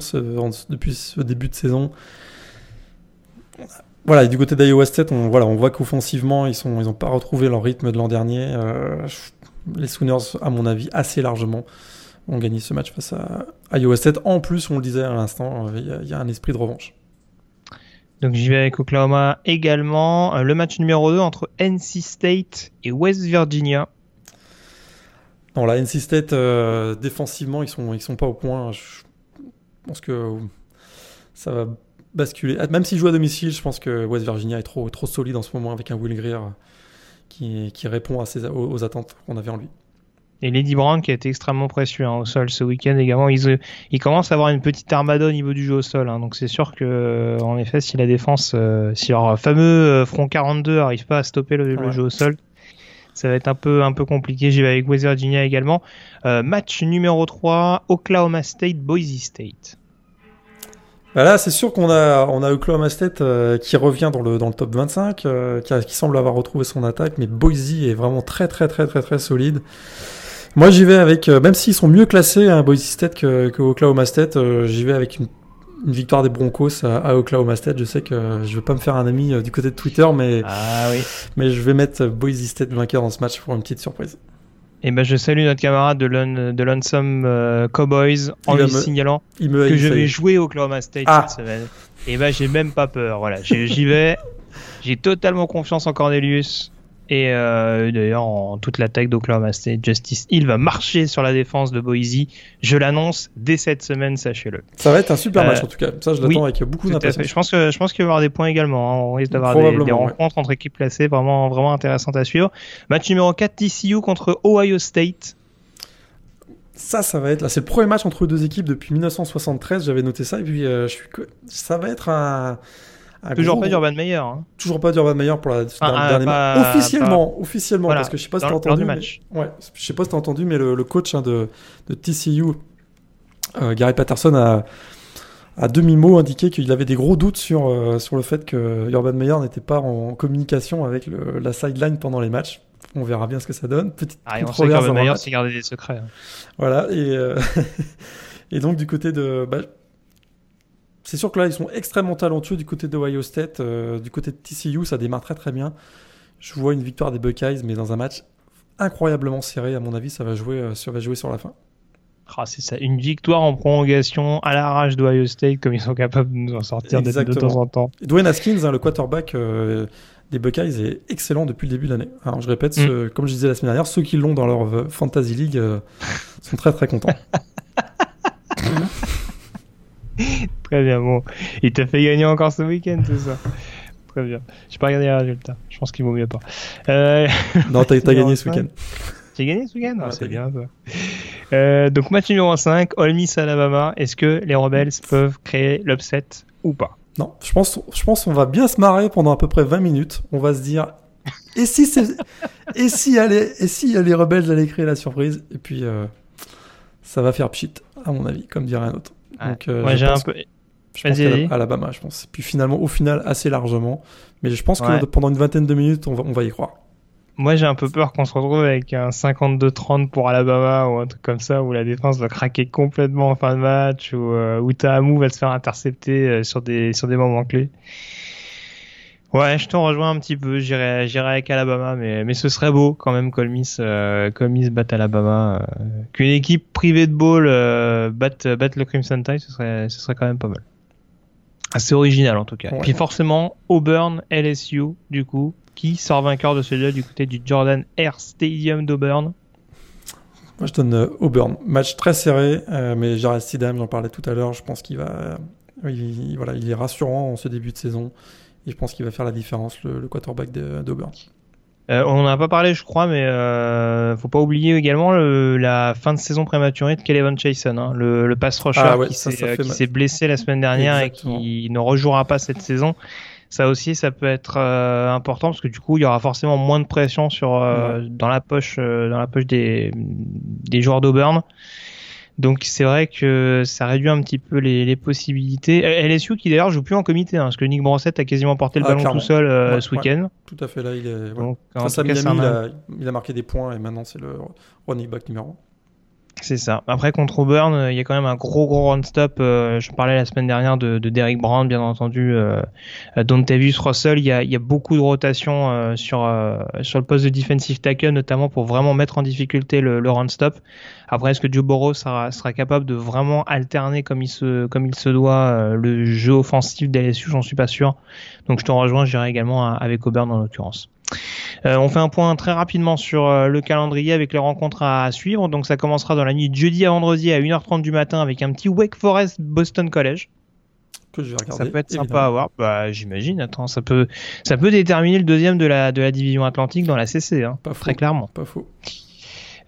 depuis ce début de saison. Voilà, du côté d'Iowa State, on, voilà, on voit qu'offensivement, ils n'ont ils pas retrouvé leur rythme de l'an dernier. Euh, les Sooners, à mon avis, assez largement ont gagné ce match face à Iowa State. En plus, on le disait à l'instant, il y, a un esprit de revanche. Donc j'y vais avec Oklahoma également. Euh, le match numéro 2 entre NC State et West Virginia. Non, la NC State, euh, défensivement, ils sont, ils sont pas au point. Je pense que ça va basculer. Même s'ils jouent à domicile, je pense que West Virginia est trop, trop solide en ce moment avec un Will Greer qui, qui répond aux, attentes qu'on avait en lui. Et Lady Brown qui a été extrêmement précieux hein, au sol ce week-end également. Ils, ils commencent à avoir une petite armada au niveau du jeu au sol. Hein, donc c'est sûr que, en effet, si la défense, euh, si leur fameux euh, front 42 arrive pas à stopper le jeu au sol, ça va être un peu, un peu compliqué. J'y vais avec West Virginia également. Euh, match numéro 3, Oklahoma State, Boise State. Bah là, c'est sûr qu'on a, on a Oklahoma State euh, qui revient dans le, dans le top 25, euh, qui, semble avoir retrouvé son attaque, mais Boise est vraiment très, très, très, très, très solide. Moi, j'y vais avec, même s'ils sont mieux classés, hein, Boise State que, que Oklahoma State, j'y vais avec une une victoire des Broncos à, Oklahoma State. Je sais que je vais pas me faire un ami euh, du côté de Twitter, mais, ah, oui. mais je vais mettre Boise State vainqueur dans ce match pour une petite surprise. Et eh ben je salue notre camarade de, de Lonesome euh, Cowboys en lui signalant que je vais jouer Oklahoma State ah. cette semaine. Et eh ben j'ai même pas peur. Voilà, j'y vais. J'ai totalement confiance en Cornelius. Et euh, d'ailleurs, en toute l'attaque d'Oklahoma State, Justice Hill va marcher sur la défense de Boise. Je l'annonce dès cette semaine, sachez-le. Ça va être un super match euh, en tout cas. Ça, je l'attends avec beaucoup d'impatience. Je pense que je pense qu'il va y avoir des points également. Hein. On risque d'avoir des, rencontres entre équipes placées vraiment vraiment intéressantes à suivre. Match numéro 4 TCU contre Ohio State. Ça, ça va être là. C'est le premier match entre deux équipes depuis 1973. J'avais noté ça et puis je suis. Ça va être un. Toujours pas d'Urban Meyer. Hein. Toujours pas d'Urban Meyer pour la dernière match. Officiellement, officiellement, parce que je sais pas si t'as entendu. Mais... Ouais, je sais pas si t'as entendu, mais le, coach hein, de, de TCU, Gary Patterson a à demi-mot indiqué qu'il avait des gros doutes sur, euh, sur le fait que Urban Meyer n'était pas en communication avec le, la sideline pendant les matchs. On verra bien ce que ça donne. Petite ah, on sait qu'Urban Meyer c'est garder des secrets. Hein. Voilà, et, euh, et donc du côté de... Bah, c'est sûr que là, ils sont extrêmement talentueux du côté de Ohio State. Euh, du côté de TCU, ça démarre très très bien. Je vois une victoire des Buckeyes, mais dans un match incroyablement serré. À mon avis, ça va jouer, ça va jouer sur la fin. Ah, c'est ça, une victoire en prolongation à l'arrache d'Ohio State, comme ils sont capables de nous en sortir de, temps en temps. Dwayne Haskins, hein, le quarterback euh, des Buckeyes, est excellent depuis le début de l'année. Alors, je répète, mm. comme je disais la semaine dernière, ceux qui l'ont dans leur euh, Fantasy League euh, sont très très contents. très bien, bon. Il t'a fait gagner encore ce week-end, c'est ça Très bien. J'ai pas regardé les résultats. Je pense qu'il vaut mieux pas. non, t'as gagné ce week-end. J'ai gagné ce week-end? Ah, C'est bien ça. Euh, donc match numéro 5, Ole Miss Alabama. Est-ce que les Rebels peuvent créer l'upset ou pas? Non, je pense, je pense qu'on va bien se marrer pendant à peu près 20 minutes. On va se dire, et si et si allez, et si les Rebels allaient créer la surprise? Et puis euh, ça va faire pchit, à mon avis, comme dirait un autre. Donc, euh, j'ai un peu. Je pense Alabama, je pense. Puis finalement, au final, assez largement. Mais je pense que pendant une vingtaine de minutes, on va, on va y croire. Moi, j'ai un peu peur qu'on se retrouve avec un 52-30 pour Alabama ou un truc comme ça où la défense va craquer complètement en fin de match ou euh, où Tahamou va se faire intercepter euh, sur des sur des moments clés. Ouais, je te rejoins un petit peu. J'irai j'irai avec Alabama, mais mais ce serait beau quand même Colmis euh, Colmis batte Alabama. Euh, Qu'une équipe privée de ball euh, batte batte le Crimson Tide, ce serait ce serait quand même pas mal. Assez original en tout cas. Puis forcément Auburn LSU du coup qui sort vainqueur de celui-là du côté du Jordan Air Stadium d'Auburn? Moi, je donne euh, Auburn. Match très serré, mais Jared Stidham, j'en parlais tout à l'heure, je pense qu'il va. il, voilà, il est rassurant en ce début de saison. Et je pense qu'il va faire la différence, le, quarterback d'Auburn. Euh, on n'en a pas parlé, je crois, mais euh, faut pas oublier également la fin de saison prématurée de Kevin Chason, hein, le, le pass rusher ah qui s'est blessé la semaine dernière et qui ne rejouera pas cette saison. Ça aussi ça peut être euh, important parce que du coup il y aura forcément moins de pression sur euh, dans la poche euh, dans la poche des des joueurs d'Auburn donc c'est vrai que ça réduit un petit peu les, les possibilités. LSU qui d'ailleurs joue plus en comité, hein, parce que Nick Brossette a quasiment porté le ah, ballon tout seul ce week-end. Tout à fait, là il est. Donc, Face à Miami, il, a, il, a, marqué des points et maintenant c'est le running back numéro 1. C'est ça. Après contre Auburn, euh, il y a quand même un gros gros run stop. Euh, je parlais la semaine dernière de, de Derek Brown, bien entendu. Euh, Dontavius Russell, il y a, beaucoup de rotation euh, sur sur le poste de defensive tackle, notamment pour vraiment mettre en difficulté le, le run stop. Après, est-ce que Joe sera capable de vraiment alterner comme il se comme il se doit le jeu offensif d'LSU J'en suis pas sûr. Donc je te rejoins, j'irai également avec Auburn en l'occurrence. Euh, on fait un point très rapidement sur euh, le calendrier avec les rencontres à, suivre. Donc ça commencera dans la nuit de jeudi à vendredi à 1h30 du matin avec un petit Wake Forest Boston College. Que je vais regarder, ça peut être sympa à voir. Bah, j'imagine. Attends, ça peut, ça peut déterminer le deuxième de la, de la division atlantique dans la CC, hein, pas très clairement. Pas faux.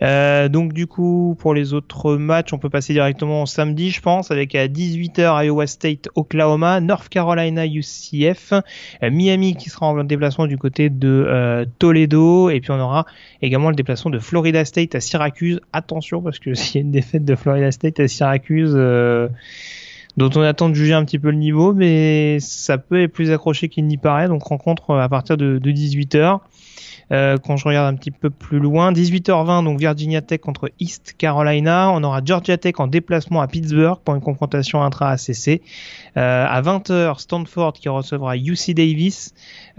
Euh, donc du coup, pour les autres matchs, on peut passer directement samedi, je pense, avec à 18h Iowa State, Oklahoma, North Carolina, UCF, euh, Miami qui sera en déplacement du côté de euh, Toledo, et puis on aura également le déplacement de Florida State à Syracuse. Attention, parce que s'il y a une défaite de Florida State à Syracuse dont on attend de juger un petit peu le niveau, mais ça peut être plus accroché qu'il n'y paraît. Donc rencontre à partir de, de 18h. Euh, quand je regarde un petit peu plus loin, 18h20, donc Virginia Tech contre East Carolina. On aura Georgia Tech en déplacement à Pittsburgh pour une confrontation intra-ACC. Euh, à 20h, Stanford qui recevra UC Davis,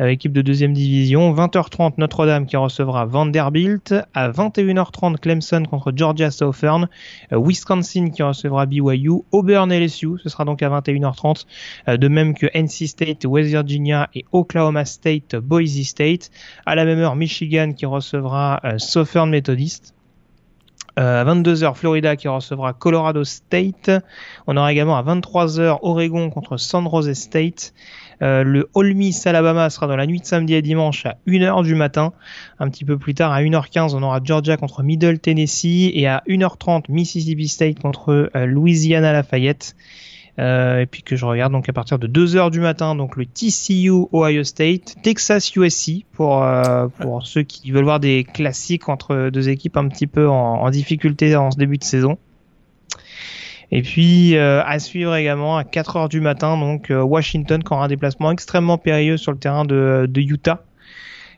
équipe de deuxième division. 20h30, Notre-Dame qui recevra Vanderbilt. À 21h30, Clemson contre Georgia Southern. Euh, Wisconsin qui recevra BYU. Auburn LSU, ce sera donc à 21h30. de même que NC State, West Virginia et Oklahoma State, Boise State. À la même heure, Michigan qui recevra Southern Methodist. Euh, à 22h, Florida qui recevra Colorado State. On aura également à 23h Oregon contre San Jose State. Le Ole Miss Alabama sera dans la nuit de samedi à dimanche à 1h du matin. Un petit peu plus tard, à 1h15, on aura Georgia contre Middle Tennessee et à 1h30, Mississippi State contre Louisiana Lafayette. Euh, et puis que je regarde donc à partir de 2h du matin donc le TCU Ohio State, Texas USC pour euh, pour ceux qui veulent voir des classiques entre deux équipes un petit peu en, en difficulté en ce début de saison. Et puis euh, à suivre également à 4h du matin donc Washington qui aura un déplacement extrêmement périlleux sur le terrain de, de Utah.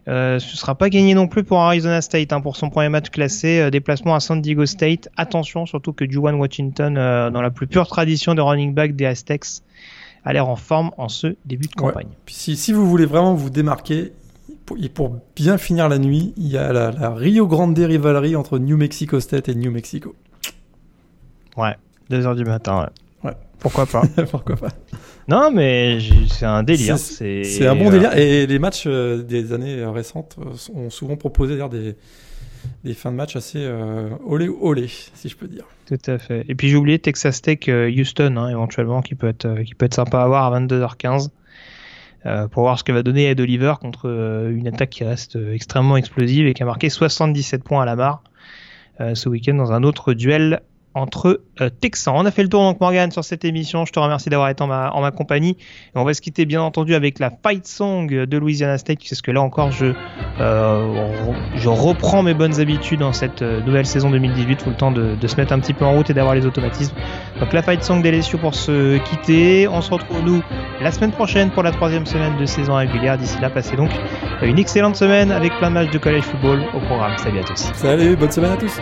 Euh, ce sera pas gagné non plus pour Arizona State hein, pour son premier match classé. Euh, déplacement à San Diego State. Attention, surtout que Juwan Washington, euh, dans la plus pure tradition de running back des Aztecs, a l'air en forme en ce début de campagne. Puis si, si, vous voulez vraiment vous démarquer, pour, pour bien finir la nuit, il y a la, la Rio Grande rivalry entre New Mexico State et New Mexico. Ouais, 2h du matin, ouais. Ouais. Pourquoi pas Pourquoi pas Non, mais c'est un délire. C'est un bon délire. Et les matchs euh, des années récentes euh, ont souvent proposé des, des fins de match assez euh, olé olé, si je peux dire. Tout à fait. Et puis j'ai oublié Texas Tech Houston, hein, éventuellement, qui peut, être, qui peut être sympa à voir à 22h15. Euh, pour voir ce que va donner Ed Oliver contre une attaque qui reste extrêmement explosive et qui a marqué 77 points à la barre ce week-end dans un autre duel entre euh, Texans. On a fait le tour donc Morgan sur cette émission. Je te remercie d'avoir été en ma, compagnie. Et on va se quitter bien entendu avec la fight song de Louisiana State, parce que là encore je euh, je reprends mes bonnes habitudes dans cette euh, nouvelle saison 2018. Faut le temps de, se mettre un petit peu en route et d'avoir les automatismes. Donc la fight song d'LSU pour se quitter. On se retrouve nous la semaine prochaine pour la troisième semaine de saison régulière. D'ici là, passez donc une excellente semaine avec plein de matchs de college football au programme. Salut à tous. Salut, bonne semaine à tous.